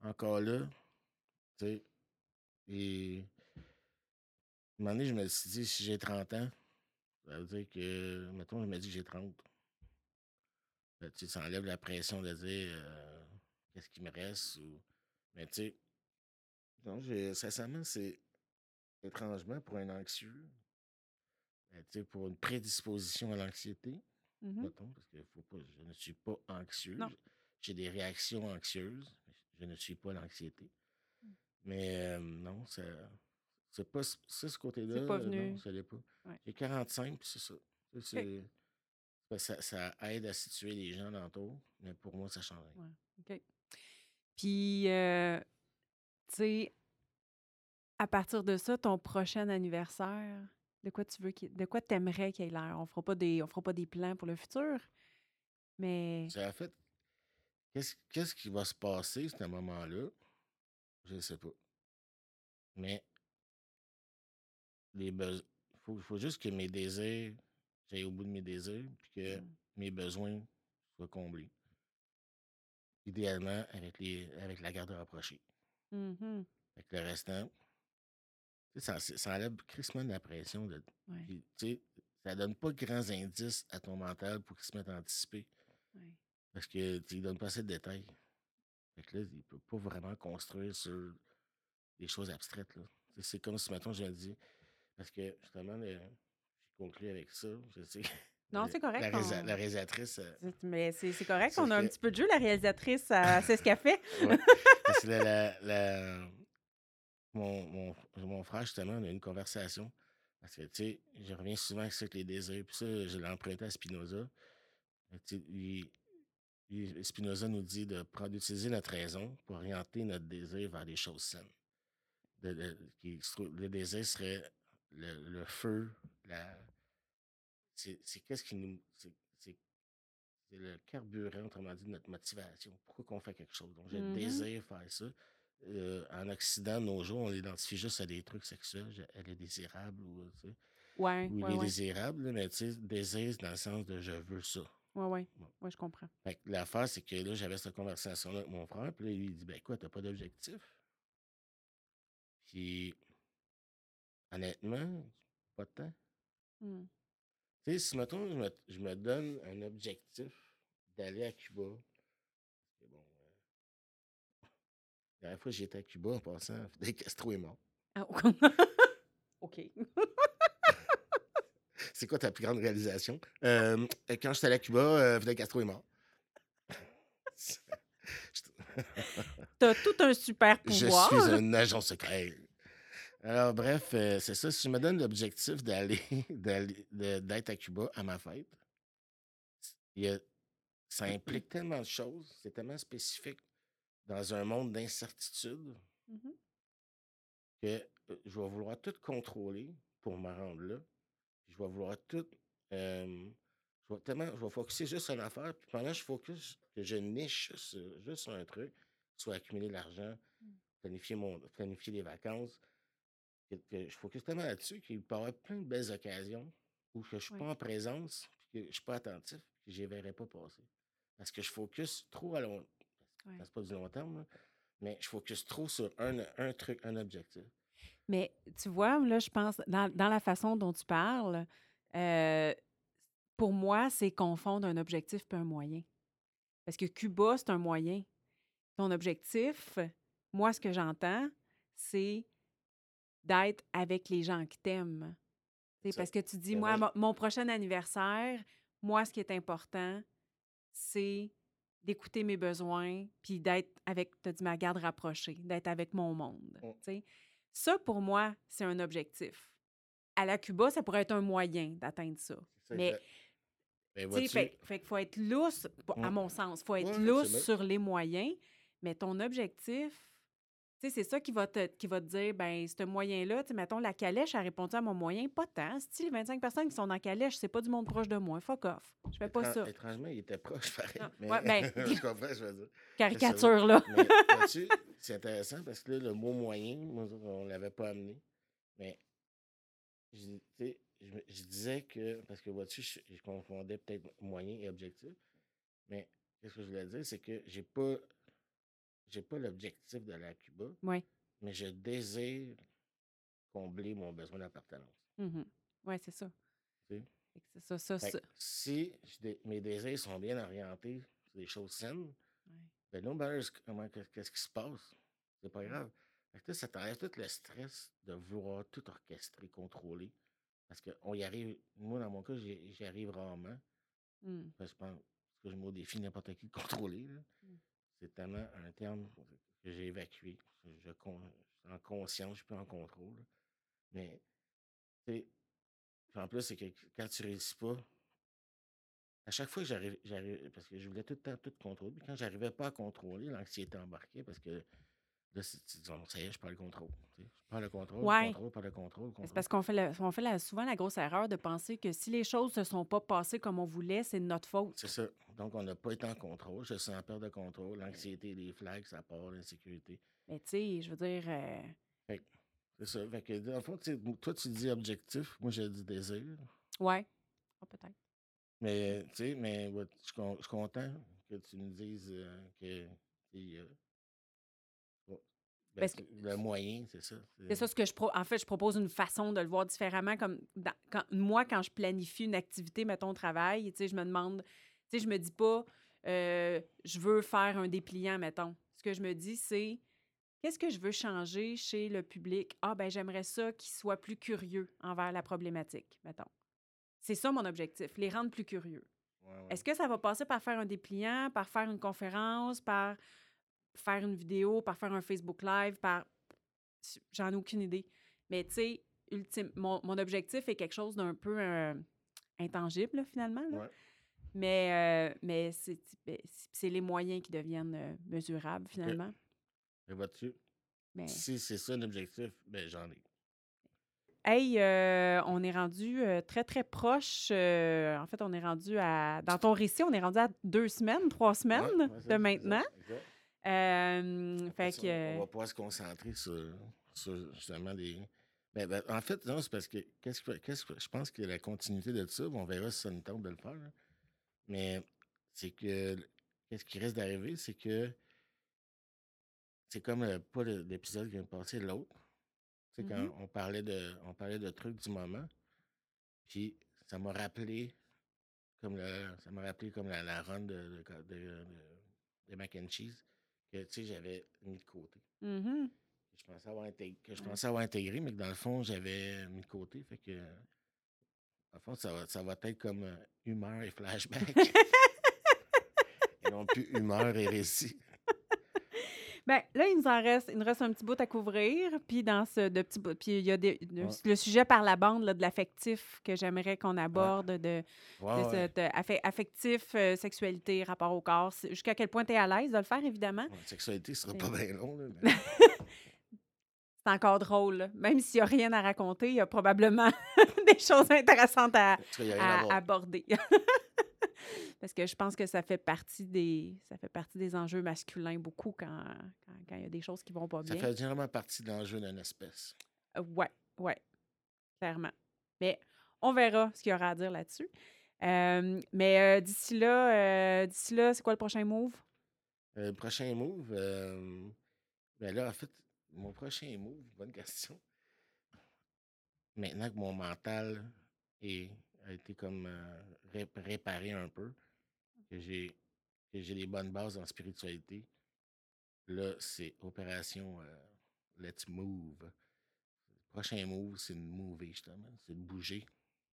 encore là, tu sais, et... À un moment donné, je me suis dit, si j'ai 30 ans, ça veut dire que, mettons, je me dis que j'ai 30. Ben, tu sais, ça enlève la pression de dire euh, qu'est-ce qui me reste. Ou... Mais tu sais, non, sincèrement, c'est étrangement pour un anxieux, ben, pour une prédisposition à l'anxiété, mettons, parce que faut pas, je ne suis pas anxieux. J'ai des réactions anxieuses. Je ne suis pas l'anxiété. Mm. Mais euh, non. C'est pas ça, ce côté-là. pas euh, venu. Non, ça l'est pas. Ouais. J'ai 45, puis c'est ça. Ça, c'est- ben, ça. Ça aide à situer les gens l'entour, mais pour moi, ça change rien. Ouais. OK. Puis, euh, tu sais, à partir de ça, ton prochain anniversaire, de quoi tu veux qu'il- de quoi t'aimerais qu'il ait l'air? On fera pas des, on fera pas des plans pour le futur, mais C'est en fait, qu'est-ce qu'est-ce qui va se passer à ce moment-là? Je ne sais pas. Mais les besoins. Il faut, faut juste que mes désirs, j'aille au bout de mes désirs, puis que Mm. mes besoins soient comblés. Idéalement, avec, les, avec la garde rapprochée. Mhm. Avec le restant, tu sais, ça, ça enlève crissement de la pression. De, Ouais, puis, tu sais, ça donne pas de grands indices à ton mental pour qu'il se mette à anticiper. ouais. Parce que tu lui donnes pas assez de détails. Fait que là, il peut pas vraiment construire sur des choses abstraites. là. Tu sais, C'est comme si, maintenant je dis, parce que justement, le- j'ai conclu avec ça. Je sais. Non, c'est correct, La, résa- on- la réalisatrice, euh, Mais c'est correct, on a un petit peu de jeu, la réalisatrice, euh, c'est ce qu'elle fait. ouais, parce que la- la- la- mon, mon, mon frère, justement, on a eu une conversation. Parce que, tu sais, je reviens souvent avec ça, avec les désirs. Puis ça, je l'ai emprunté à Spinoza. Lui- lui, Spinoza nous dit de prendre- d'utiliser notre raison pour orienter notre désir vers des choses saines. De- de- qui se trouve- le désir serait le, le feu, la... c'est qu'est-ce qui nous... c'est- le carburant, autrement dit, de notre motivation. Pourquoi qu'on fait quelque chose? Donc, j'ai le Mhm. désir de faire ça. Euh, en Occident, de nos jours, on l'identifie juste à des trucs sexuels. Elle est désirable ou, tu sais, Ouais, ou il est ouais. désirable, mais tu sais, désir dans le sens de je veux ça. Ouais, ouais. Bon. Ouais, je comprends. L'affaire, c'est que là, j'avais cette conversation-là avec mon frère, puis là, il dit Ben quoi, t'as pas d'objectif? Puis, honnêtement, pas de temps. Hmm. Tu sais, si mettons, je me, je me donne un objectif d'aller à Cuba, c'est bon. euh, La dernière fois que j'étais à Cuba, en passant, Fidel Castro est mort. Ah, OK. C'est quoi ta plus grande réalisation? Euh, quand j'étais allé à Cuba, euh, Fidel Castro est mort. T'as tout un super Je pouvoir. suis un agent secret. Alors, bref, euh, c'est ça. Si je me donne l'objectif d'aller, d'être à Cuba à ma fête, a- ça implique tellement de choses, c'est tellement spécifique dans un monde d'incertitude Mhm. que euh, je vais vouloir tout contrôler pour me rendre là. Je vais vouloir tout. euh, je vais tellement. Je vais focuser juste sur une affaire. Puis pendant que je focus, que je niche sur, juste sur un truc, soit accumuler l'argent, Mm. planifier, mon, planifier les vacances, que, que je focus tellement là-dessus qu'il peut y avoir plein de belles occasions où que je suis Ouais. pas en présence, puis que je suis pas attentif, puis que je les verrai pas passer. Parce que je focus trop à long. Ouais. C'est pas du long terme, là, mais je focus trop sur un, un truc, un objectif. Mais tu vois, là, je pense, dans, dans la façon dont tu parles, euh, pour moi, c'est confondre un objectif et un moyen. Parce que Cuba, c'est un moyen. Ton objectif, moi, ce que j'entends, c'est d'être avec les gens qui t'aiment. Tu sais, Ça, Parce que tu dis, ben moi, moi, mo- mon prochain anniversaire, moi, ce qui est important, c'est d'écouter mes besoins, puis d'être avec, tu dit, ma garde rapprochée, d'être avec mon monde. Mm. Ça, pour moi, c'est un objectif. À la Cuba, ça pourrait être un moyen d'atteindre ça. Mais, exact. Ben, tu fait, fait faut être lousse, à Mm. mon sens, il faut être Ouais, lousse sur les moyens, mais ton objectif, tu sais, c'est ça qui va, te, qui va te dire, ben ce moyen-là, tu mettons, la calèche a répondu à mon moyen, pas tant. Si les 25 personnes qui sont dans calèche, c'est pas du monde proche de moi, fuck off. Je fais pas étran- ça. étrangement, il était proche, pareil. Ah, Mais ouais, ben, je comprends, je veux dire. Caricature, là. C'est intéressant parce que là, le mot moyen, moi, on ne l'avait pas amené. Mais je, tu sais, je, me- je disais que, parce que vois-tu, je, je confondais peut-être moyen et objectif. Mais qu'est-ce que je voulais dire, c'est que j'ai pas j'ai pas l'objectif d'aller à Cuba, Oui. mais je désire combler mon besoin d'appartenance. Oui, c'est ça. Tu sais? Fait que C'est ça, ça, Fait ça. que si je dé- mes désirs sont bien orientés sur des choses saines, Ouais. ben no matter comment qu'est- qu'est-ce qui se passe, c'est pas Ouais. grave. Fait que là, ça t'enlève tout le stress de vouloir tout orchestrer, contrôler. Parce qu'on y arrive, moi dans mon cas, j'y j'y arrive rarement. Mm. Parce que je pense que je me défie n'importe qui de contrôler. là. Mm. C'est tellement un terme que j'ai évacué. Je, suis en conscience, je suis plus en contrôle. Mais, tu en plus, c'est que quand tu réussis pas, à chaque fois que j'arrive, parce que je voulais tout le temps tout contrôler, puis quand j'arrivais pas à contrôler, l'anxiété embarquait parce que là, c'est- tu dis, ça y est, je perds le contrôle. tu sais. Je le contrôle, Ouais. le contrôle, le C'est parce qu'on fait, on fait la- souvent la grosse erreur de penser que si les choses ne se sont pas passées comme on voulait, c'est de notre faute. C'est ça. Donc, on n'a pas été en contrôle. Je en perte de contrôle. L'anxiété, les flags, ça part, l'insécurité. Mais tu sais, je veux dire, euh, C'est ça. Fait que, dans le fond, tu sais, toi, tu dis objectif. Moi, j'ai dit désir. ouais, Ah, peut-être. Mais, tu sais, mais ouais, je suis content que tu me dises euh, que euh, Parce que- que le moyen, c'est ça. C'est ça ce que je pro en fait, je propose une façon de le voir différemment comme dans- quand, moi quand je planifie une activité mettons au travail, tu sais, je me demande, tu sais, je me dis pas euh, je veux faire un dépliant mettons. Ce que je me dis c'est qu'est-ce que je veux changer chez le public? Ah ben j'aimerais ça qu'ils soient plus curieux envers la problématique, mettons. C'est ça mon objectif, les rendre plus curieux. Ouais, ouais. Est-ce que ça va passer par faire un dépliant, par faire une conférence, par faire une vidéo, par faire un Facebook Live, par... J'en ai aucune idée. Mais tu sais, ultime, mon, mon objectif est quelque chose d'un peu euh, intangible, là, finalement. là. Ouais. Mais, euh, mais c'est ben, c'est les moyens qui deviennent euh, mesurables, finalement. Et vois-tu, Mais, si c'est ça l'objectif, ben j'en ai. hey, euh, on est rendu euh, très, très proche. euh, en fait, on est rendu à. Dans ton récit, on est rendu à deux semaines, trois semaines Ouais, ouais, de ça, maintenant. Euh, fait Ça, que. On va pouvoir se concentrer sur, sur justement des. Ben, ben, en fait, non, c'est parce que qu'est-ce que, qu'est-ce que je pense que la continuité de ça, on verra si ça nous tente de le faire. là. Mais c'est que qu'est-ce qui risque d'arriver, c'est que c'est comme euh, pas l'épisode qui vient de passer, l'autre. Tu sais, quand Mhm. on parlait de on parlait de trucs du moment. Puis ça m'a rappelé comme le, ça m'a rappelé comme la, la run de, de, de, de- de mac and cheese que tu sais, j'avais mis de côté. Mhm. Je pensais avoir que je pensais avoir intégré, mais que dans le fond, j'avais mis de côté. Fait que, en fond, ça va, ça va être comme euh, humeur et flashback. et non plus humeur et récit. Ben, là, il nous en reste, il nous reste un petit bout à couvrir. Puis, dans ce de petits bouts- puis il y a des- le, Ouais. le sujet par la bande là, de l'affectif que j'aimerais qu'on aborde, de, Ouais, de cette, affectif, euh, sexualité, rapport au corps. Jusqu'à quel point tu es à l'aise de le faire, évidemment. La sexualité, ce sera pas bien long. là, mais- C'est encore drôle. là. Même s'il n'y a rien à raconter, il y a probablement des choses intéressantes à, aborder. Parce que je pense que ça fait partie des ça fait partie des enjeux masculins beaucoup quand quand- quand il y a des choses qui vont pas Ça bien. fait généralement partie de l'enjeu d'une espèce. Euh, Ouais, ouais, clairement. Mais on verra ce qu'il y aura à dire là-dessus. Euh, mais euh, d'ici là, euh, d'ici là, c'est quoi le prochain move? Euh, prochain move, ben là, en fait, mon prochain move, bonne question. Maintenant que mon mental est, a été comme euh, ré- réparé un peu, que j'ai les bonnes bases en spiritualité, là, c'est opération euh, Let's Move. Le prochain move, c'est de mover, justement. C'est de bouger.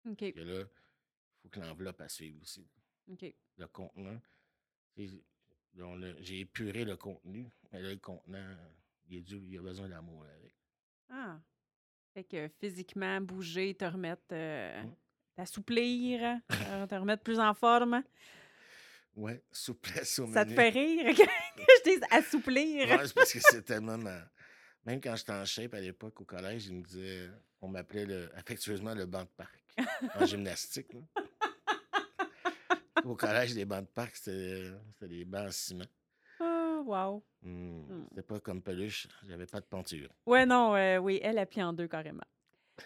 OK, Que là, il faut que l'enveloppe à suivre aussi. OK. Le contenant. a- J'ai épuré le contenu, mais là, le contenant, il, est dû, il a besoin d'amour avec. Ah. Fait que physiquement, bouger, te remettre, euh. T'assouplir, euh, te remettre plus en forme. Ouais, souplesse au Ça te fait rire que je dise assouplir? Ouais, c'est parce que c'est tellement. ma- Même quand j'étais en shape à l'époque au collège, ils me disaient, on m'appelait le- affectueusement le banc de parc en gymnastique. là. Au collège, les bancs de parc, c'était des bancs en ciment. Ah, wow. Hmm, Hmm. C'était pas comme peluche, j'avais pas de peinture. Ouais, non, euh, oui, elle a plié en deux carrément.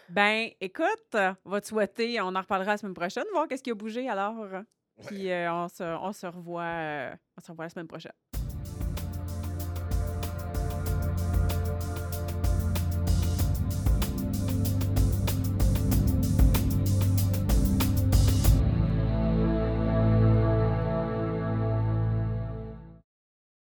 Ben, écoute, on va te souhaiter, on en reparlera la semaine prochaine, voir qu'est-ce qui a bougé alors. Puis euh, on, se, on, se revoit, euh, on se revoit la semaine prochaine.